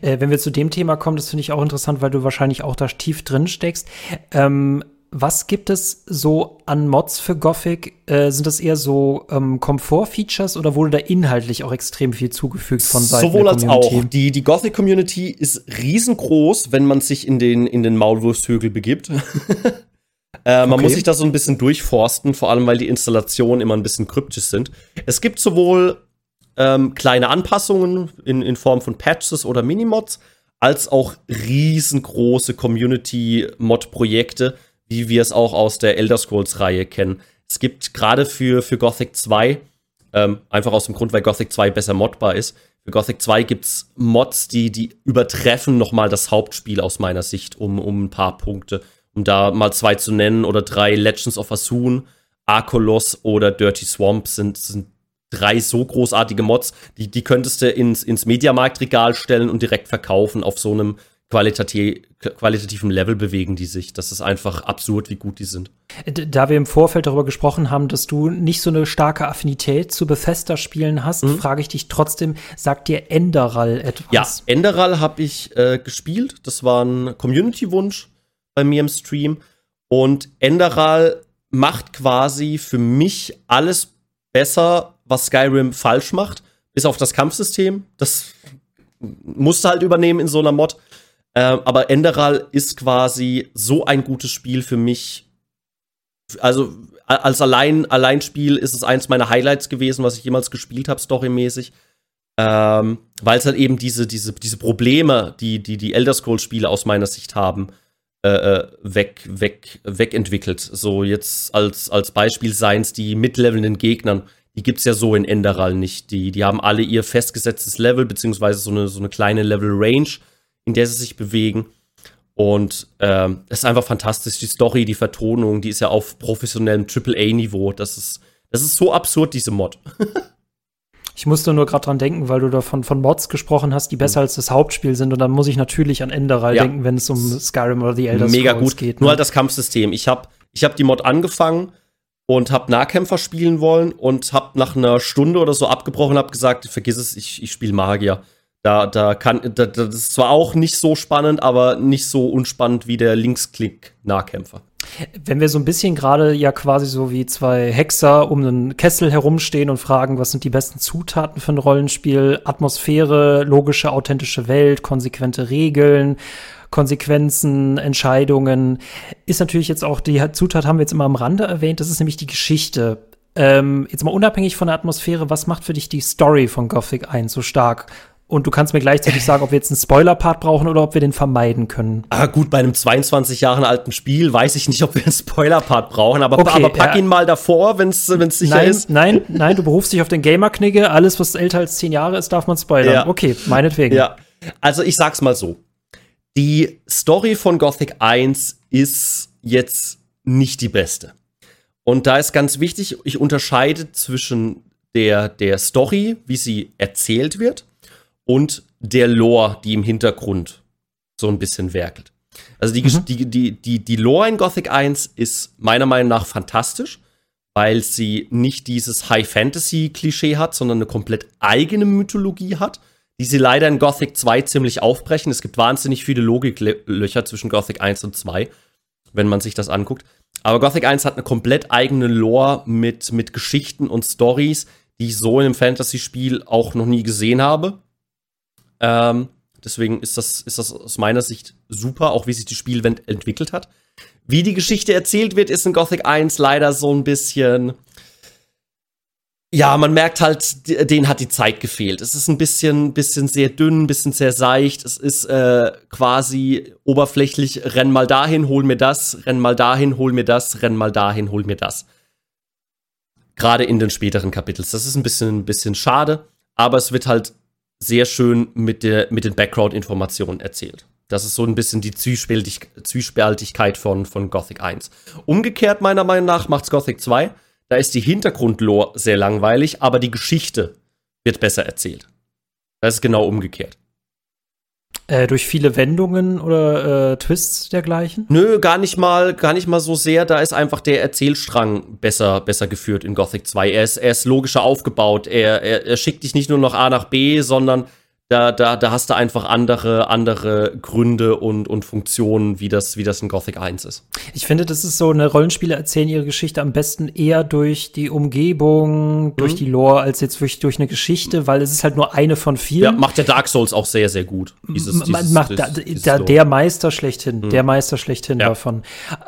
Äh, wenn wir zu dem Thema kommen, das finde ich auch interessant, weil du wahrscheinlich auch da tief drin steckst. Ähm, was gibt es so an Mods für Gothic? Äh, sind das eher so ähm, Komfort-Features oder wurde da inhaltlich auch extrem viel zugefügt von Seiten Sowohl der Community? als auch. Die, die Gothic-Community ist riesengroß, wenn man sich in den, in den Maulwurfshügel begibt. Äh, man okay. muss sich da so ein bisschen durchforsten, vor allem weil die Installationen immer ein bisschen kryptisch sind. Es gibt sowohl ähm, kleine Anpassungen in, in Form von Patches oder Minimods, als auch riesengroße Community-Mod-Projekte, wie wir es auch aus der Elder Scrolls-Reihe kennen. Es gibt gerade für, für Gothic 2, ähm, einfach aus dem Grund, weil Gothic 2 besser modbar ist, für Gothic 2 gibt es Mods, die, die übertreffen nochmal das Hauptspiel aus meiner Sicht um, um ein paar Punkte um da mal zwei zu nennen oder drei, Legends of Asun, Arkolos oder Dirty Swamp sind, sind drei so großartige Mods, die, die könntest du ins, ins Mediamarktregal stellen und direkt verkaufen. Auf so einem qualitativ, qualitativen Level bewegen die sich. Das ist einfach absurd, wie gut die sind. Da wir im Vorfeld darüber gesprochen haben, dass du nicht so eine starke Affinität zu Bethesda-Spielen hast, mhm. frage ich dich trotzdem, sagt dir Enderal etwas? Ja, Enderal habe ich äh, gespielt. Das war ein Community-Wunsch bei mir im Stream. Und Enderal macht quasi für mich alles besser, was Skyrim falsch macht, bis auf das Kampfsystem. Das musste halt übernehmen in so einer Mod. Ähm, aber Enderal ist quasi so ein gutes Spiel für mich. Also als Allein Alleinspiel ist es eins meiner Highlights gewesen, was ich jemals gespielt habe, storymäßig. Ähm, Weil es halt eben diese, diese, diese Probleme, die die, die Elder Scrolls-Spiele aus meiner Sicht haben, äh, äh, weg, weg, wegentwickelt. So jetzt als, als Beispiel seien es die mitlevelnden Gegnern. Die gibt es ja so in Enderal nicht. Die, die haben alle ihr festgesetztes Level, beziehungsweise so eine, so eine kleine Level-Range, in der sie sich bewegen. Und ähm, es ist einfach fantastisch. Die Story, die Vertonung, die ist ja auf professionellem AAA-Niveau. Das ist, das ist so absurd, diese Mod. Ich musste nur gerade dran denken, weil du davon von Mods gesprochen hast, die besser mhm. als das Hauptspiel sind. Und dann muss ich natürlich an Enderal ja. denken, wenn es um Skyrim oder The Elder Scrolls Mega gut. geht. Ne? Nur halt das Kampfsystem. Ich habe ich hab die Mod angefangen und habe Nahkämpfer spielen wollen und habe nach einer Stunde oder so abgebrochen, habe gesagt, vergiss es, ich, ich spiele Magier. Da, da kann, da, das ist zwar auch nicht so spannend, aber nicht so unspannend wie der Linksklick-Nahkämpfer. Wenn wir so ein bisschen gerade ja quasi so wie zwei Hexer um einen Kessel herumstehen und fragen, was sind die besten Zutaten für ein Rollenspiel, Atmosphäre, logische, authentische Welt, konsequente Regeln, Konsequenzen, Entscheidungen, ist natürlich jetzt auch die Zutat haben wir jetzt immer am Rande erwähnt, das ist nämlich die Geschichte. Ähm, jetzt mal unabhängig von der Atmosphäre, was macht für dich die Story von Gothic 1 so stark? Und du kannst mir gleichzeitig sagen, ob wir jetzt einen Spoiler-Part brauchen oder ob wir den vermeiden können. Ah, gut, bei einem 22 Jahre alten Spiel weiß ich nicht, ob wir einen Spoiler-Part brauchen, aber, okay, aber pack ja. ihn mal davor, wenn es sicher nein, ist. Nein, nein, du berufst dich auf den Gamer-Knigge. Alles, was älter als 10 Jahre ist, darf man spoilern. Ja. Okay, meinetwegen. Ja. Also, ich sag's mal so. Die Story von Gothic 1 ist jetzt nicht die beste. Und da ist ganz wichtig, ich unterscheide zwischen der, der Story, wie sie erzählt wird, und der Lore, die im Hintergrund so ein bisschen werkelt. Also die, mhm. die, die, die, die Lore in Gothic 1 ist meiner Meinung nach fantastisch, weil sie nicht dieses High-Fantasy-Klischee hat, sondern eine komplett eigene Mythologie hat, die sie leider in Gothic 2 ziemlich aufbrechen. Es gibt wahnsinnig viele Logiklöcher zwischen Gothic 1 und 2, wenn man sich das anguckt. Aber Gothic 1 hat eine komplett eigene Lore mit, mit Geschichten und Stories, die ich so in einem Fantasy-Spiel auch noch nie gesehen habe. Ähm, deswegen ist das, ist das aus meiner Sicht super, auch wie sich die Spielwelt entwickelt hat. Wie die Geschichte erzählt wird, ist in Gothic 1 leider so ein bisschen. Ja, man merkt halt, denen hat die Zeit gefehlt. Es ist ein bisschen, bisschen sehr dünn, ein bisschen sehr seicht. Es ist äh, quasi oberflächlich, renn mal dahin, hol mir das, renn mal dahin, hol mir das, renn mal dahin, hol mir das. Gerade in den späteren Kapiteln. Das ist ein bisschen, ein bisschen schade, aber es wird halt sehr schön mit, der, mit den Background-Informationen erzählt. Das ist so ein bisschen die Zwiespältig Zwiespältigkeit von, von Gothic 1. Umgekehrt, meiner Meinung nach, macht's Gothic 2. Da ist die Hintergrundlore sehr langweilig, aber die Geschichte wird besser erzählt. Das ist genau umgekehrt. Äh, durch viele Wendungen oder äh, Twists dergleichen? Nö, gar nicht mal, gar nicht mal so sehr. Da ist einfach der Erzählstrang besser, besser geführt in Gothic 2. Er ist, er ist logischer aufgebaut. Er, er, er schickt dich nicht nur nach A nach B, sondern da, da, da hast du einfach andere, andere Gründe und, und Funktionen, wie das, wie das in Gothic 1 ist. Ich finde, das ist so, eine Rollenspiele erzählen ihre Geschichte am besten eher durch die Umgebung, mhm. durch die Lore, als jetzt wirklich durch eine Geschichte, weil es ist halt nur eine von vielen. Ja, macht ja Dark Souls auch sehr, sehr gut. Dieses, dieses, macht da, da, der Meister schlechthin, mhm. der Meister schlechthin ja. davon.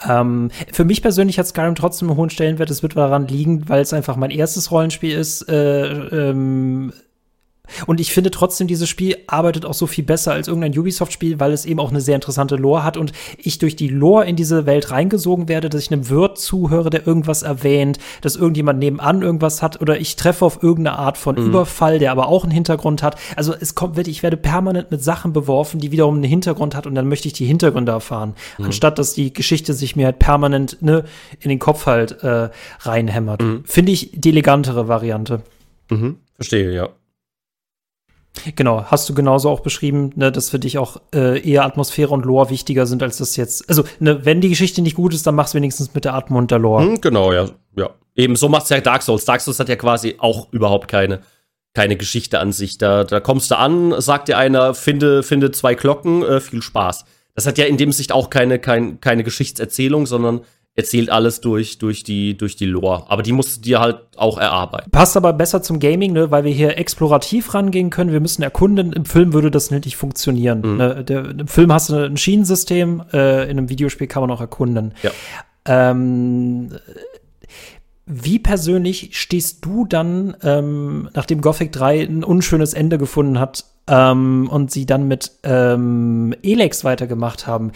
Ähm, für mich persönlich hat Skyrim trotzdem einen hohen Stellenwert. Es wird daran liegen, weil es einfach mein erstes Rollenspiel ist. Äh, ähm, und ich finde trotzdem, dieses Spiel arbeitet auch so viel besser als irgendein Ubisoft-Spiel, weil es eben auch eine sehr interessante Lore hat und ich durch die Lore in diese Welt reingesogen werde, dass ich einem Wirt zuhöre, der irgendwas erwähnt, dass irgendjemand nebenan irgendwas hat oder ich treffe auf irgendeine Art von mhm. Überfall, der aber auch einen Hintergrund hat. Also es kommt, ich werde permanent mit Sachen beworfen, die wiederum einen Hintergrund hat und dann möchte ich die Hintergründe erfahren, mhm. anstatt dass die Geschichte sich mir halt permanent ne, in den Kopf halt äh, reinhämmert. Mhm. Finde ich die elegantere Variante. Mhm. Verstehe, ja. Genau, hast du genauso auch beschrieben, ne, dass für dich auch äh, eher Atmosphäre und Lore wichtiger sind, als das jetzt. Also, ne, wenn die Geschichte nicht gut ist, dann mach's wenigstens mit der Atmo und der Lore. Hm, genau, ja. ja. Eben, so macht's ja Dark Souls. Dark Souls hat ja quasi auch überhaupt keine, keine Geschichte an sich. Da, da kommst du an, sagt dir einer, finde, finde zwei Glocken, äh, viel Spaß. Das hat ja in dem Sicht auch keine, kein, keine Geschichtserzählung, sondern erzählt alles durch, durch, die, durch die Lore. Aber die musst du dir halt auch erarbeiten. Passt aber besser zum Gaming, ne? weil wir hier explorativ rangehen können. Wir müssen erkunden. Im Film würde das nicht funktionieren. Mhm. Ne? Der, Im Film hast du ein Schienensystem, äh, in einem Videospiel kann man auch erkunden. Ja. Ähm, wie persönlich stehst du dann, ähm, nachdem Gothic 3 ein unschönes Ende gefunden hat ähm, und sie dann mit ähm, Elex weitergemacht haben,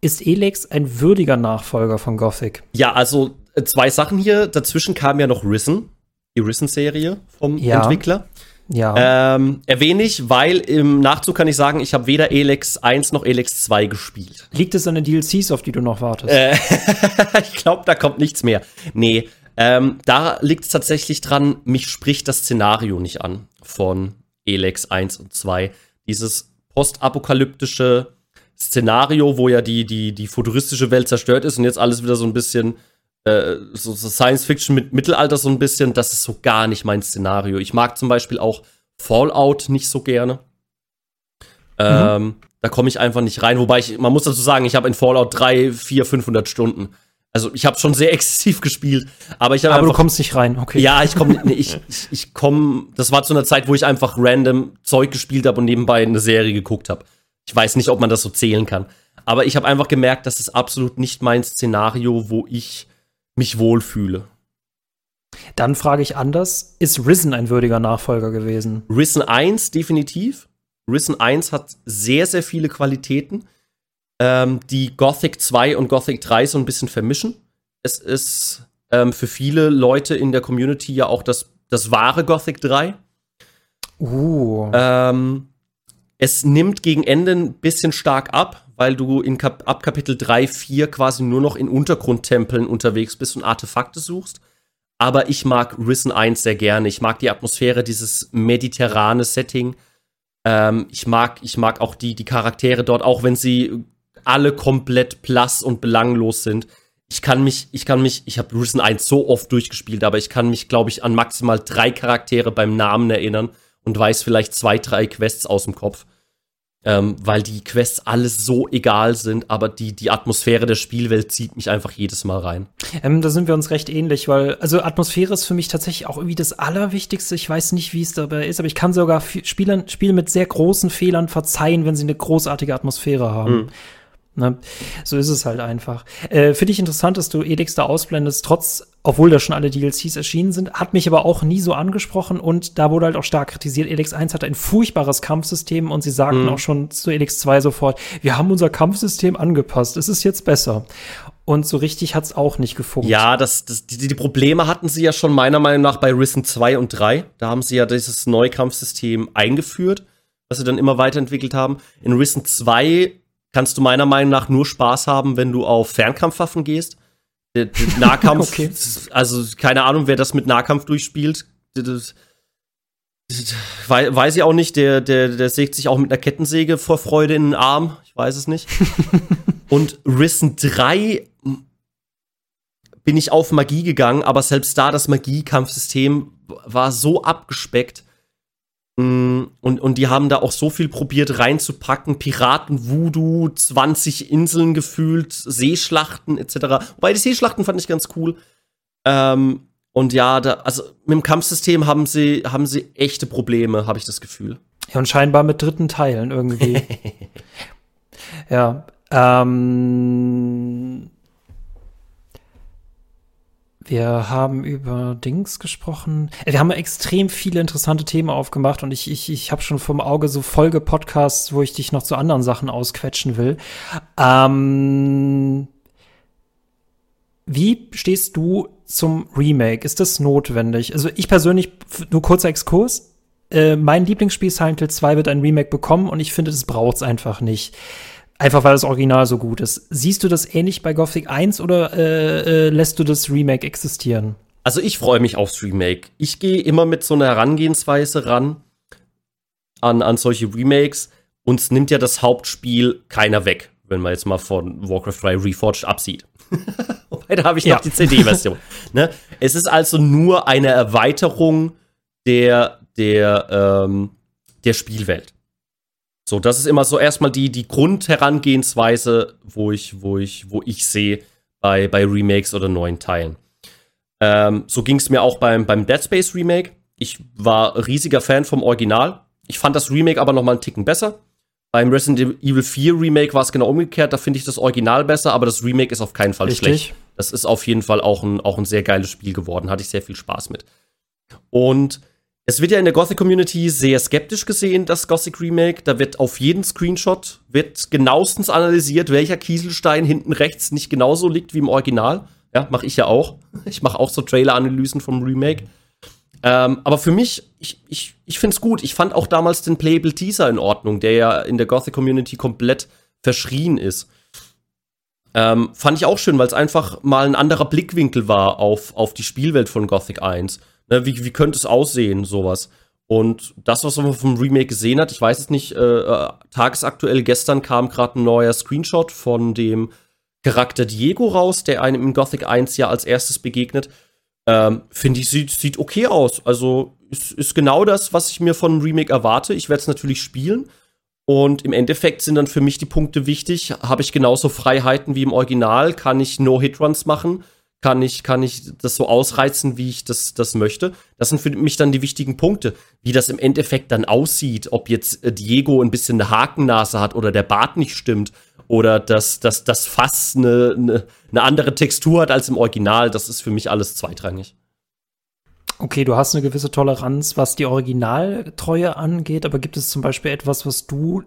ist Elex ein würdiger Nachfolger von Gothic? Ja, also äh, zwei Sachen hier. Dazwischen kam ja noch Risen, die Risen-Serie vom ja. Entwickler. Ja. Ähm, erwähne ich, weil im Nachzug kann ich sagen, ich habe weder Elex 1 noch Elex 2 gespielt. Liegt es an den DLCs, auf die du noch wartest? Äh, ich glaube, da kommt nichts mehr. Nee. Ähm, da liegt es tatsächlich dran, mich spricht das Szenario nicht an von Elex 1 und 2. Dieses postapokalyptische Szenario, wo ja die, die, die futuristische Welt zerstört ist und jetzt alles wieder so ein bisschen äh, so, so Science Fiction mit Mittelalter so ein bisschen, das ist so gar nicht mein Szenario. Ich mag zum Beispiel auch Fallout nicht so gerne. Ähm, mhm. Da komme ich einfach nicht rein. Wobei ich, man muss dazu sagen, ich habe in Fallout 3, 4, 500 Stunden. Also ich habe schon sehr exzessiv gespielt, aber ich habe Aber einfach, du kommst nicht rein, okay. Ja, ich komme nee, ich, ich, ich komme, das war zu einer Zeit, wo ich einfach random Zeug gespielt habe und nebenbei eine Serie geguckt habe. Ich weiß nicht, ob man das so zählen kann, aber ich habe einfach gemerkt, das ist absolut nicht mein Szenario, wo ich mich wohlfühle. Dann frage ich anders, ist Risen ein würdiger Nachfolger gewesen? Risen 1 definitiv. Risen 1 hat sehr, sehr viele Qualitäten ähm, die Gothic 2 und Gothic 3 so ein bisschen vermischen. Es ist ähm, für viele Leute in der Community ja auch das, das wahre Gothic 3. Uh. Ähm, es nimmt gegen Ende ein bisschen stark ab, weil du in Kap ab Kapitel 3, 4 quasi nur noch in Untergrundtempeln unterwegs bist und Artefakte suchst. Aber ich mag Risen 1 sehr gerne. Ich mag die Atmosphäre, dieses mediterrane Setting. Ähm, ich, mag, ich mag auch die, die Charaktere dort, auch wenn sie alle komplett blass und belanglos sind. Ich kann mich, ich kann mich, ich habe Risen 1 so oft durchgespielt, aber ich kann mich, glaube ich, an maximal drei Charaktere beim Namen erinnern und weiß vielleicht zwei, drei Quests aus dem Kopf. Ähm, weil die Quests alles so egal sind, aber die, die Atmosphäre der Spielwelt zieht mich einfach jedes Mal rein. Ähm, da sind wir uns recht ähnlich, weil, also Atmosphäre ist für mich tatsächlich auch irgendwie das Allerwichtigste. Ich weiß nicht, wie es dabei ist, aber ich kann sogar Spielern, Spiele mit sehr großen Fehlern verzeihen, wenn sie eine großartige Atmosphäre haben. Mhm. Ne? So ist es halt einfach. Äh, Finde ich interessant, dass du Edix da ausblendest, trotz, obwohl da schon alle DLCs erschienen sind, hat mich aber auch nie so angesprochen und da wurde halt auch stark kritisiert. Edix 1 hatte ein furchtbares Kampfsystem und sie sagten mhm. auch schon zu Edix 2 sofort, wir haben unser Kampfsystem angepasst, es ist jetzt besser. Und so richtig hat es auch nicht gefunkt. Ja, das, das, die, die, Probleme hatten sie ja schon meiner Meinung nach bei Risen 2 und 3. Da haben sie ja dieses neue Kampfsystem eingeführt, was sie dann immer weiterentwickelt haben. In Risen 2 kannst du meiner Meinung nach nur Spaß haben, wenn du auf Fernkampfwaffen gehst. Der, der Nahkampf, okay. also keine Ahnung, wer das mit Nahkampf durchspielt. Das, weiß ich auch nicht, der, der, der sägt sich auch mit einer Kettensäge vor Freude in den Arm. Ich weiß es nicht. Und Risen 3 bin ich auf Magie gegangen, aber selbst da das Magiekampfsystem war so abgespeckt, und, und die haben da auch so viel probiert reinzupacken. Piraten, Voodoo, 20 Inseln gefühlt, Seeschlachten etc. Wobei die Seeschlachten fand ich ganz cool. Ähm, und ja, da, also mit dem Kampfsystem haben sie, haben sie echte Probleme, habe ich das Gefühl. Ja, und scheinbar mit dritten Teilen irgendwie. ja. Ähm, wir haben über Dings gesprochen. Äh, wir haben extrem viele interessante Themen aufgemacht und ich, ich, ich habe schon vom Auge so Folge-Podcasts, wo ich dich noch zu anderen Sachen ausquetschen will. Ähm, wie stehst du zum Remake? Ist das notwendig? Also ich persönlich, nur kurzer Exkurs, äh, mein Lieblingsspiel Silent Hill 2 wird ein Remake bekommen und ich finde, das braucht's einfach nicht. Einfach weil das Original so gut ist. Siehst du das ähnlich bei Gothic 1 oder äh, äh, lässt du das Remake existieren? Also ich freue mich aufs Remake. Ich gehe immer mit so einer Herangehensweise ran an, an solche Remakes und es nimmt ja das Hauptspiel keiner weg, wenn man jetzt mal von Warcraft 3 Reforged absieht. Wobei, da habe ich ja. noch die CD-Version. ne? Es ist also nur eine Erweiterung der, der, ähm, der Spielwelt. So, das ist immer so erstmal die, die Grundherangehensweise, wo ich, wo ich, wo ich sehe bei, bei Remakes oder neuen Teilen. Ähm, so ging es mir auch beim, beim Dead Space Remake. Ich war riesiger Fan vom Original. Ich fand das Remake aber noch mal einen Ticken besser. Beim Resident Evil 4 Remake war es genau umgekehrt. Da finde ich das Original besser, aber das Remake ist auf keinen Fall Richtig. schlecht. Das ist auf jeden Fall auch ein, auch ein sehr geiles Spiel geworden. Hatte ich sehr viel Spaß mit. Und es wird ja in der Gothic-Community sehr skeptisch gesehen, das Gothic-Remake. Da wird auf jeden Screenshot wird genauestens analysiert, welcher Kieselstein hinten rechts nicht genauso liegt wie im Original. Ja, mache ich ja auch. Ich mache auch so Trailer-Analysen vom Remake. Ähm, aber für mich, ich, ich, ich finde es gut. Ich fand auch damals den Playable Teaser in Ordnung, der ja in der Gothic-Community komplett verschrien ist. Ähm, fand ich auch schön, weil es einfach mal ein anderer Blickwinkel war auf, auf die Spielwelt von Gothic 1. Ne, wie, wie könnte es aussehen, sowas? Und das, was man vom Remake gesehen hat, ich weiß es nicht, äh, äh, tagesaktuell gestern kam gerade ein neuer Screenshot von dem Charakter Diego raus, der einem in Gothic 1 ja als erstes begegnet. Ähm, Finde ich, sieht, sieht okay aus. Also ist, ist genau das, was ich mir von einem Remake erwarte. Ich werde es natürlich spielen. Und im Endeffekt sind dann für mich die Punkte wichtig. Habe ich genauso Freiheiten wie im Original? Kann ich No-Hit-Runs machen? Kann ich, kann ich das so ausreizen, wie ich das, das möchte? Das sind für mich dann die wichtigen Punkte. Wie das im Endeffekt dann aussieht, ob jetzt äh, Diego ein bisschen eine Hakennase hat oder der Bart nicht stimmt oder dass, dass das Fass eine, eine, eine andere Textur hat als im Original, das ist für mich alles zweitrangig. Okay, du hast eine gewisse Toleranz, was die Originaltreue angeht, aber gibt es zum Beispiel etwas, was du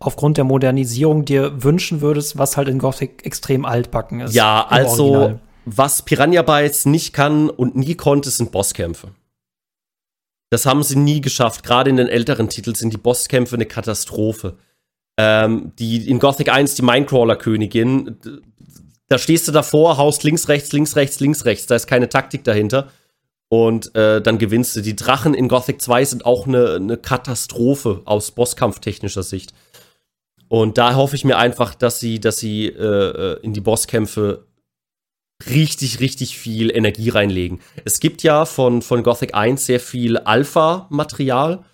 aufgrund der Modernisierung dir wünschen würdest, was halt in Gothic extrem altbacken ist? Ja, also Original? Was Piranha Bytes nicht kann und nie konnte, sind Bosskämpfe. Das haben sie nie geschafft. Gerade in den älteren Titeln sind die Bosskämpfe eine Katastrophe. Ähm, die in Gothic 1 die Minecrawler-Königin, da stehst du davor, haust links, rechts, links, rechts, links, rechts. Da ist keine Taktik dahinter und äh, dann gewinnst du. Die Drachen in Gothic 2 sind auch eine, eine Katastrophe aus Bosskampftechnischer Sicht. Und da hoffe ich mir einfach, dass sie, dass sie äh, äh, in die Bosskämpfe richtig, richtig viel Energie reinlegen. Es gibt ja von, von Gothic 1 sehr viel Alpha-Material,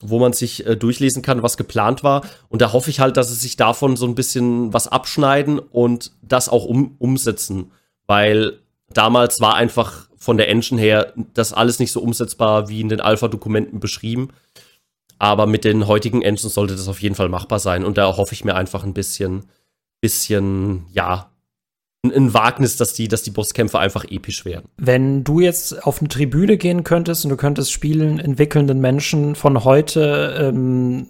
wo man sich äh, durchlesen kann, was geplant war. Und da hoffe ich halt, dass sie sich davon so ein bisschen was abschneiden und das auch um, umsetzen. Weil damals war einfach von der Engine her das alles nicht so umsetzbar wie in den Alpha-Dokumenten beschrieben. Aber mit den heutigen Engines sollte das auf jeden Fall machbar sein. Und da hoffe ich mir einfach ein bisschen, bisschen, ja, ein Wagnis, dass die, dass die Bosskämpfe einfach episch werden. Wenn du jetzt auf eine Tribüne gehen könntest und du könntest Spielen entwickelnden Menschen von heute ähm,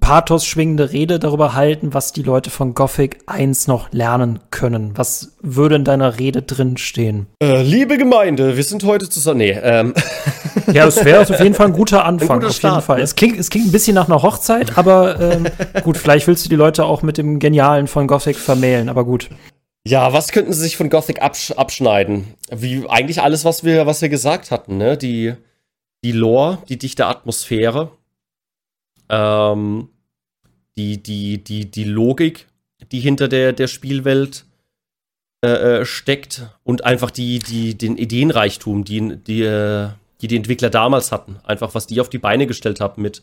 Pathos schwingende Rede darüber halten, was die Leute von Gothic 1 noch lernen können. Was würde in deiner Rede drin stehen? Äh, liebe Gemeinde, wir sind heute zusammen. Nee, ähm. Ja, es wäre auf jeden Fall ein guter Anfang. Ein guter auf Start, jeden Fall. Ne? Es, klingt, es klingt ein bisschen nach einer Hochzeit, aber ähm, gut, vielleicht willst du die Leute auch mit dem Genialen von Gothic vermählen, aber gut. Ja, was könnten sie sich von Gothic absch abschneiden? Wie eigentlich alles, was wir, was wir gesagt hatten, ne? Die, die Lore, die dichte Atmosphäre, ähm, die, die, die, die Logik, die hinter der, der Spielwelt äh, äh, steckt und einfach die, die, den Ideenreichtum, die, die, äh, die die Entwickler damals hatten. Einfach, was die auf die Beine gestellt haben mit,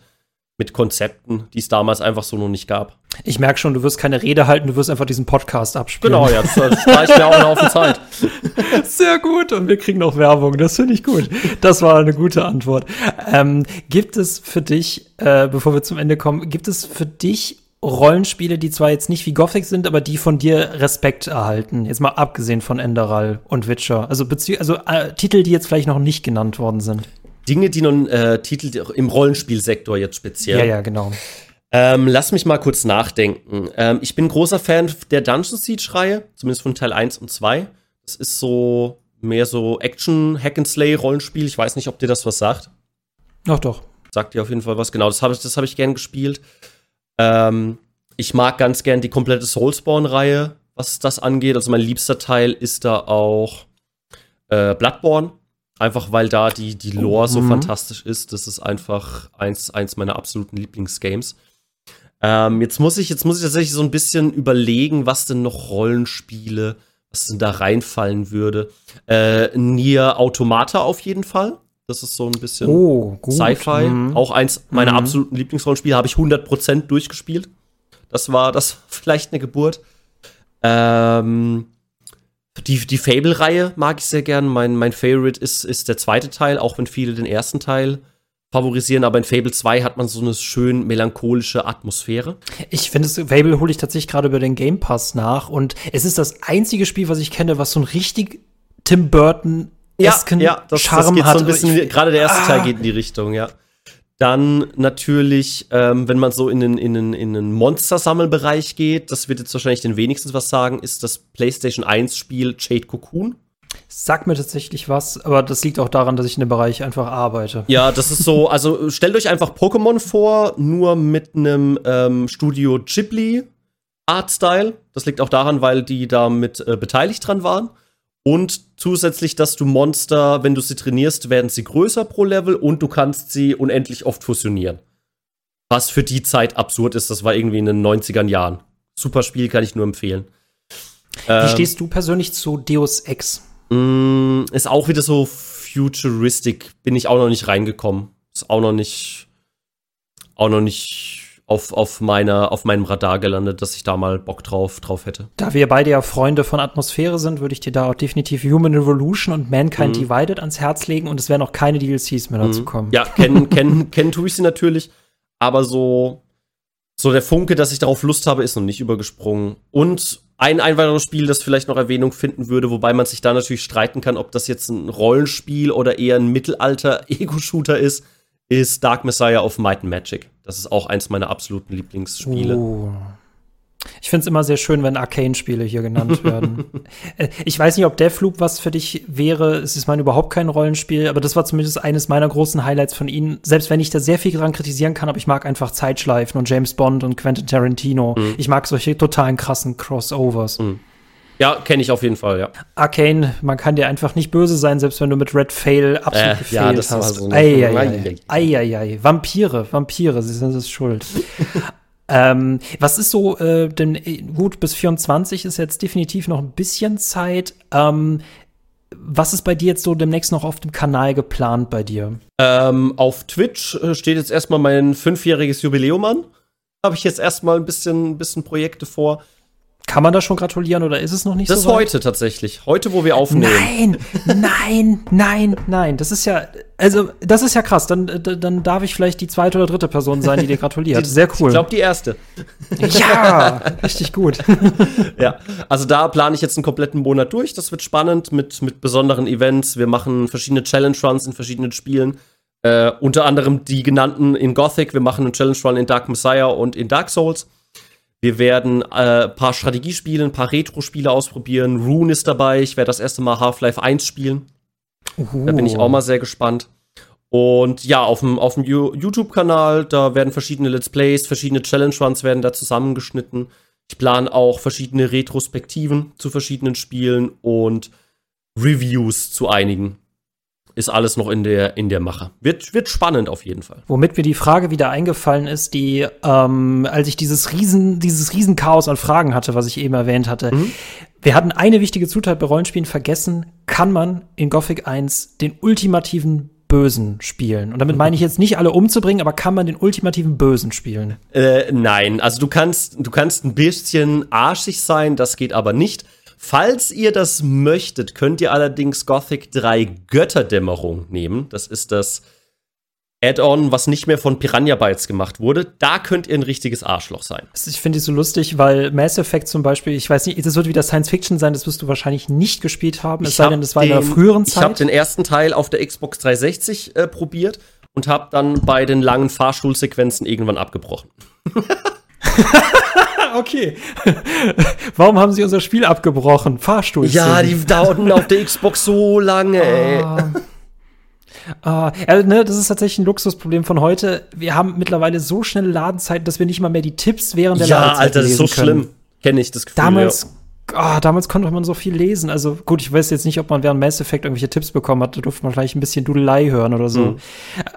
mit Konzepten, die es damals einfach so noch nicht gab. Ich merke schon, du wirst keine Rede halten, du wirst einfach diesen Podcast abspielen. Genau, ja, das, das reicht mir auch eine Haufen Zeit. Sehr gut, und wir kriegen noch Werbung, das finde ich gut. Das war eine gute Antwort. Ähm, gibt es für dich, äh, bevor wir zum Ende kommen, gibt es für dich Rollenspiele, die zwar jetzt nicht wie Gothic sind, aber die von dir Respekt erhalten. Jetzt mal abgesehen von Enderal und Witcher. Also, also äh, Titel, die jetzt vielleicht noch nicht genannt worden sind. Dinge, die nun äh, Titel im Rollenspielsektor jetzt speziell. Ja, ja, genau. Ähm, lass mich mal kurz nachdenken. Ähm, ich bin großer Fan der Dungeon Siege-Reihe, zumindest von Teil 1 und 2. Das ist so mehr so Action, Hack and Slay, Rollenspiel. Ich weiß nicht, ob dir das was sagt. Ach doch. Sagt dir auf jeden Fall was, genau. Das habe ich, hab ich gern gespielt. Ähm, ich mag ganz gern die komplette Soulspawn-Reihe, was das angeht. Also mein liebster Teil ist da auch äh, Bloodborne. Einfach weil da die, die Lore so mhm. fantastisch ist. Das ist einfach eins, eins meiner absoluten Lieblingsgames. Ähm, jetzt muss ich, jetzt muss ich tatsächlich so ein bisschen überlegen, was denn noch Rollenspiele, was denn da reinfallen würde. Äh, Nier Automata auf jeden Fall. Das ist so ein bisschen oh, Sci-Fi. Mhm. Auch eins meiner mhm. absoluten Lieblingsrollenspiele habe ich 100% durchgespielt. Das war das vielleicht eine Geburt. Ähm, die, die Fable-Reihe mag ich sehr gern. Mein, mein Favorite ist, ist der zweite Teil, auch wenn viele den ersten Teil favorisieren, aber in Fable 2 hat man so eine schön melancholische Atmosphäre. Ich finde, Fable hole ich tatsächlich gerade über den Game Pass nach und es ist das einzige Spiel, was ich kenne, was so ein richtig Tim Burton ja, ja, das, Charme das geht hat. so ein bisschen, gerade der erste ah. Teil geht in die Richtung, ja. Dann natürlich, ähm, wenn man so in den, in den, in den Monster-Sammelbereich geht, das wird jetzt wahrscheinlich den wenigsten was sagen, ist das PlayStation 1-Spiel Jade Cocoon. Sagt mir tatsächlich was, aber das liegt auch daran, dass ich in dem Bereich einfach arbeite. Ja, das ist so, also stellt euch einfach Pokémon vor, nur mit einem ähm, Studio Ghibli Artstyle. Das liegt auch daran, weil die damit äh, beteiligt dran waren. Und zusätzlich, dass du Monster, wenn du sie trainierst, werden sie größer pro Level und du kannst sie unendlich oft fusionieren. Was für die Zeit absurd ist, das war irgendwie in den 90ern Jahren. Super Spiel, kann ich nur empfehlen. Wie ähm, stehst du persönlich zu Deus Ex? Mm, ist auch wieder so futuristic, bin ich auch noch nicht reingekommen. Ist auch noch nicht, auch noch nicht auf, auf, meiner, auf meinem Radar gelandet, dass ich da mal Bock drauf, drauf hätte. Da wir beide ja Freunde von Atmosphäre sind, würde ich dir da auch definitiv Human Revolution und Mankind mhm. Divided ans Herz legen und es werden auch keine DLCs mehr dazu mhm. kommen. Ja, kennen, kennen, kennen tue ich sie natürlich, aber so, so der Funke, dass ich darauf Lust habe, ist noch nicht übergesprungen. Und ein, ein weiteres Spiel, das vielleicht noch Erwähnung finden würde, wobei man sich da natürlich streiten kann, ob das jetzt ein Rollenspiel oder eher ein Mittelalter-Ego-Shooter ist, ist Dark Messiah of Might and Magic. Das ist auch eins meiner absoluten Lieblingsspiele. Oh. Ich finde es immer sehr schön, wenn Arcane-Spiele hier genannt werden. Äh, ich weiß nicht, ob Deathloop was für dich wäre. Es ist mein überhaupt kein Rollenspiel, aber das war zumindest eines meiner großen Highlights von ihnen. Selbst wenn ich da sehr viel dran kritisieren kann, aber ich mag einfach Zeitschleifen und James Bond und Quentin Tarantino. Mhm. Ich mag solche totalen krassen Crossovers. Mhm. Ja, kenne ich auf jeden Fall, ja. Arcane, man kann dir einfach nicht böse sein, selbst wenn du mit Red Fail absolut äh, gefailt ja, das hast. War so Eieiei. Vampire, Vampire, sie sind es schuld. ähm, was ist so, äh, denn äh, gut, bis 24 ist jetzt definitiv noch ein bisschen Zeit. Ähm, was ist bei dir jetzt so demnächst noch auf dem Kanal geplant bei dir? Ähm, auf Twitch äh, steht jetzt erstmal mein fünfjähriges Jubiläum an. Habe ich jetzt erstmal ein bisschen, ein bisschen Projekte vor. Kann man da schon gratulieren oder ist es noch nicht das so? Das ist heute tatsächlich. Heute, wo wir aufnehmen. Nein, nein, nein, nein. Das ist ja, also, das ist ja krass. Dann, dann darf ich vielleicht die zweite oder dritte Person sein, die dir gratuliert. Sehr cool. Ich glaube, die erste. Ja, richtig gut. ja, also da plane ich jetzt einen kompletten Monat durch. Das wird spannend mit, mit besonderen Events. Wir machen verschiedene Challenge Runs in verschiedenen Spielen. Äh, unter anderem die genannten in Gothic. Wir machen einen Challenge Run in Dark Messiah und in Dark Souls. Wir werden ein äh, paar Strategiespiele, ein paar Retro-Spiele ausprobieren. Rune ist dabei. Ich werde das erste Mal Half-Life 1 spielen. Uhu. Da bin ich auch mal sehr gespannt. Und ja, auf dem, auf dem YouTube-Kanal, da werden verschiedene Let's Plays, verschiedene Challenge-Runs werden da zusammengeschnitten. Ich plane auch verschiedene Retrospektiven zu verschiedenen Spielen und Reviews zu einigen ist alles noch in der, in der Mache. Wird, wird spannend auf jeden Fall. Womit mir die Frage wieder eingefallen ist, die, ähm, als ich dieses Riesen, dieses Riesenchaos an Fragen hatte, was ich eben erwähnt hatte. Mhm. Wir hatten eine wichtige Zutat bei Rollenspielen vergessen. Kann man in Gothic 1 den ultimativen Bösen spielen. Und damit meine ich jetzt nicht alle umzubringen, aber kann man den ultimativen Bösen spielen? Äh, nein, also du kannst, du kannst ein bisschen arschig sein, das geht aber nicht. Falls ihr das möchtet, könnt ihr allerdings Gothic 3 Götterdämmerung nehmen. Das ist das Add-on, was nicht mehr von Piranha Bytes gemacht wurde. Da könnt ihr ein richtiges Arschloch sein. Ich finde es so lustig, weil Mass Effect zum Beispiel, ich weiß nicht, das wird wieder Science Fiction sein, das wirst du wahrscheinlich nicht gespielt haben, es sei denn, das war den, in einer früheren Zeit. Ich habe den ersten Teil auf der Xbox 360 äh, probiert und habe dann bei den langen Fahrschulsequenzen irgendwann abgebrochen. okay. Warum haben sie unser Spiel abgebrochen? Fahrstuhl. Ja, die dauerten auf der Xbox so lange, ey. Ah. Ah, ja, ne, das ist tatsächlich ein Luxusproblem von heute. Wir haben mittlerweile so schnelle Ladenzeiten, dass wir nicht mal mehr die Tipps während der ja, Ladezeit Alter, das ist so können. schlimm. Kenne ich das Gefühl. Damals ja oh, damals konnte man so viel lesen. Also gut, ich weiß jetzt nicht, ob man während Mass Effect irgendwelche Tipps bekommen hat. Da durfte man vielleicht ein bisschen Dudelei hören oder so. Mhm.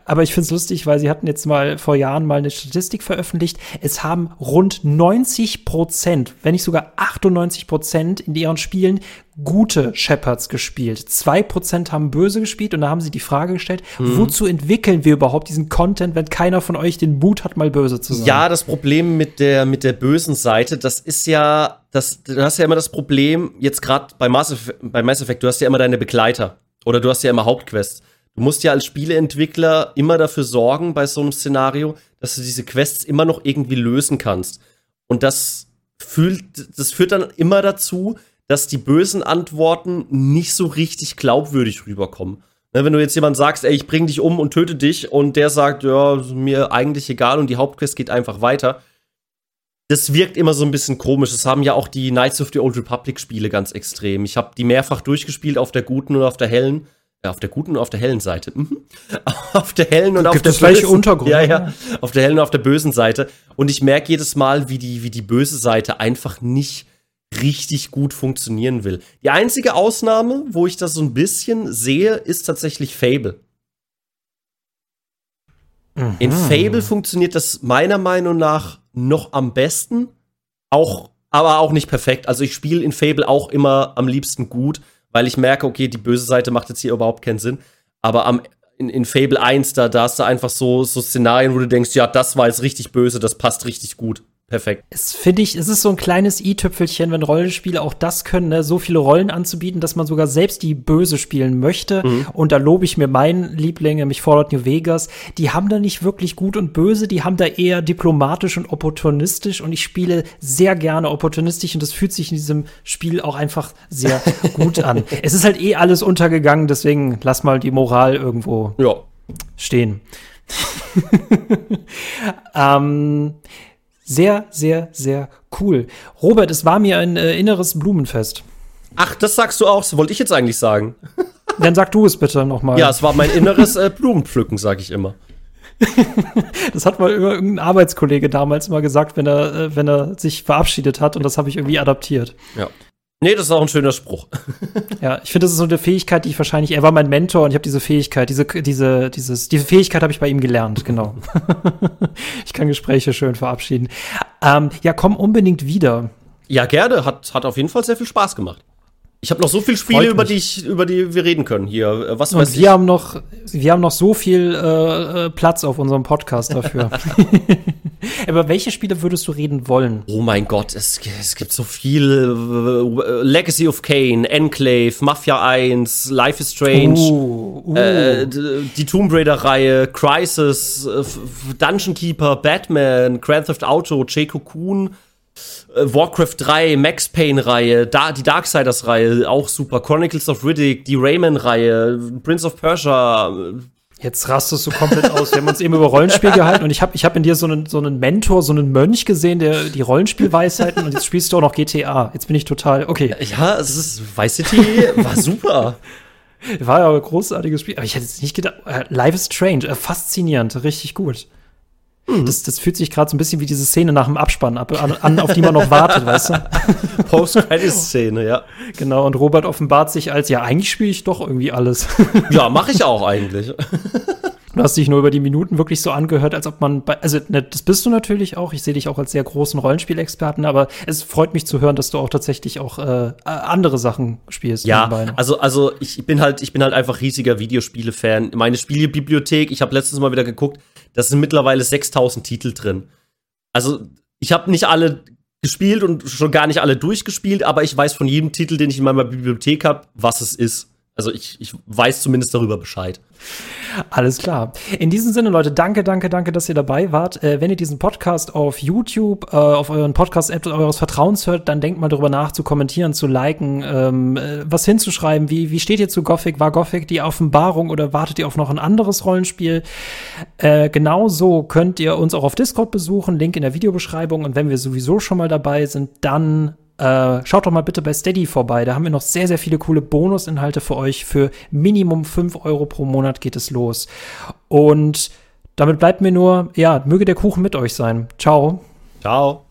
Aber ich finde es lustig, weil sie hatten jetzt mal vor Jahren mal eine Statistik veröffentlicht. Es haben rund 90 Prozent, wenn nicht sogar 98 Prozent in ihren Spielen gute Shepherds gespielt. Zwei Prozent haben böse gespielt und da haben sie die Frage gestellt, mhm. wozu entwickeln wir überhaupt diesen Content, wenn keiner von euch den Mut hat, mal böse zu sein? Ja, das Problem mit der, mit der bösen Seite, das ist ja, das, du hast ja immer das Problem, jetzt gerade bei Mass, Effect, bei Mass Effect, du hast ja immer deine Begleiter oder du hast ja immer Hauptquests. Du musst ja als Spieleentwickler immer dafür sorgen, bei so einem Szenario, dass du diese Quests immer noch irgendwie lösen kannst. Und das fühlt, das führt dann immer dazu, dass die bösen Antworten nicht so richtig glaubwürdig rüberkommen. Ne, wenn du jetzt jemand sagst, ey, ich bring dich um und töte dich und der sagt, ja, mir eigentlich egal und die Hauptquest geht einfach weiter. Das wirkt immer so ein bisschen komisch. Das haben ja auch die Knights of the Old Republic Spiele ganz extrem. Ich habe die mehrfach durchgespielt auf der guten und auf der hellen. Ja, auf der guten und auf der hellen Seite. Mhm. Auf der hellen und Gibt auf der bösen. Untergrund? Ja, ja. Auf der hellen und auf der bösen Seite. Und ich merke jedes Mal, wie die, wie die böse Seite einfach nicht richtig gut funktionieren will. Die einzige Ausnahme, wo ich das so ein bisschen sehe, ist tatsächlich Fable. In Fable funktioniert das meiner Meinung nach noch am besten. Auch, aber auch nicht perfekt. Also ich spiele in Fable auch immer am liebsten gut, weil ich merke, okay, die böse Seite macht jetzt hier überhaupt keinen Sinn. Aber am, in, in Fable 1, da, da hast du einfach so, so Szenarien, wo du denkst, ja, das war jetzt richtig böse, das passt richtig gut. Perfekt. Es finde ich, es ist so ein kleines i-Tüpfelchen, wenn Rollenspiele auch das können, ne? so viele Rollen anzubieten, dass man sogar selbst die Böse spielen möchte. Und da lobe ich mir meinen Liebling, nämlich Fallout New Vegas. Die haben da nicht wirklich gut und böse, die haben da eher diplomatisch und opportunistisch. Und ich spiele sehr gerne opportunistisch und das fühlt sich in diesem Spiel auch einfach sehr gut an. Es ist halt eh alles untergegangen, deswegen lass mal die Moral irgendwo Ja. stehen. ähm, sehr, sehr, sehr cool. Robert, es war mir ein äh, inneres Blumenfest. Ach, das sagst du auch, das wollte ich jetzt eigentlich sagen. Dann sag du es bitte noch mal. Ja, es war mein inneres äh, Blumenpflücken, sag ich immer. Das hat mal irgendein Arbeitskollege damals immer gesagt, wenn er, äh, wenn er sich verabschiedet hat und das habe ich irgendwie adaptiert. Ja. Nee, das ist auch ein schöner Spruch. Ja, ich finde, das ist so eine Fähigkeit, die ich wahrscheinlich, er war mein Mentor und ich habe diese Fähigkeit, diese, diese, dieses, diese Fähigkeit habe ich bei ihm gelernt, genau. ich kann Gespräche schön verabschieden. Ähm, ja, komm unbedingt wieder. Ja, gerne. Hat, hat auf jeden Fall sehr viel Spaß gemacht. Ich habe noch so viele Spiele, über die, ich, über die wir reden können hier. Äh, Was Und weiß wir haben noch, wir haben noch so viel äh, äh, Platz auf unserem Podcast dafür. Aber welche Spiele würdest du reden wollen? Oh mein Gott, es, es gibt so viel. äh, Legacy of Kane, Enclave, Mafia 1, Life is Strange. Uh, uh. Äh, die Tomb Raider-Reihe, Crisis, äh, Dungeon Keeper, Batman, Grand Theft Auto, Jay Cocoon, äh, Warcraft 3, Max Payne-Reihe, da, die Darksiders-Reihe, auch super, Chronicles of Riddick, die Rayman-Reihe, Prince of Persia. äh, Jetzt rastest du komplett aus. Wir haben uns eben über Rollenspiel gehalten und ich habe ich hab in dir so einen, so einen Mentor, so einen Mönch gesehen, der die Rollenspielweisheiten und jetzt spielst du auch noch GTA. Jetzt bin ich total, okay, Ja, es ist, Vice City war super. war ja ein großartiges Spiel, aber ich hätte jetzt nicht gedacht, äh, Life is Strange, äh, faszinierend, richtig gut. Das, das fühlt sich gerade so ein bisschen wie diese Szene nach dem Abspann ab, an, an, auf die man noch wartet, weißt du? Post-Credit-Szene, ja. Genau, und Robert offenbart sich als, ja, eigentlich spiele ich doch irgendwie alles. Ja, mache ich auch eigentlich. Du hast dich nur über die Minuten wirklich so angehört, als ob man bei, also ne, das bist du natürlich auch. Ich sehe dich auch als sehr großen Rollenspielexperten, aber es freut mich zu hören, dass du auch tatsächlich auch äh, andere Sachen spielst. Ja, nebenbei. also, also ich bin halt, ich bin halt einfach riesiger Videospiele-Fan. Meine Spielebibliothek, ich habe letztens mal wieder geguckt, da sind mittlerweile 6000 Titel drin. Also, ich habe nicht alle gespielt und schon gar nicht alle durchgespielt, aber ich weiß von jedem Titel, den ich in meiner Bibliothek habe, was es ist. Also ich, ich weiß zumindest darüber Bescheid. Alles klar. In diesem Sinne, Leute, danke, danke, danke, dass ihr dabei wart. Äh, wenn ihr diesen Podcast auf YouTube, äh, auf euren Podcast-App eures Vertrauens hört, dann denkt mal darüber nach, zu kommentieren, zu liken, ähm, äh, was hinzuschreiben. Wie, wie steht ihr zu Gothic? War Gothic die Offenbarung oder wartet ihr auf noch ein anderes Rollenspiel? Äh, genauso könnt ihr uns auch auf Discord besuchen, Link in der Videobeschreibung. Und wenn wir sowieso schon mal dabei sind, dann äh, schaut doch mal bitte bei Steady vorbei. Da haben wir noch sehr, sehr viele coole Bonusinhalte für euch. Für Minimum 5 Euro pro Monat geht es los. Und damit bleibt mir nur, ja, möge der Kuchen mit euch sein. Ciao. Ciao.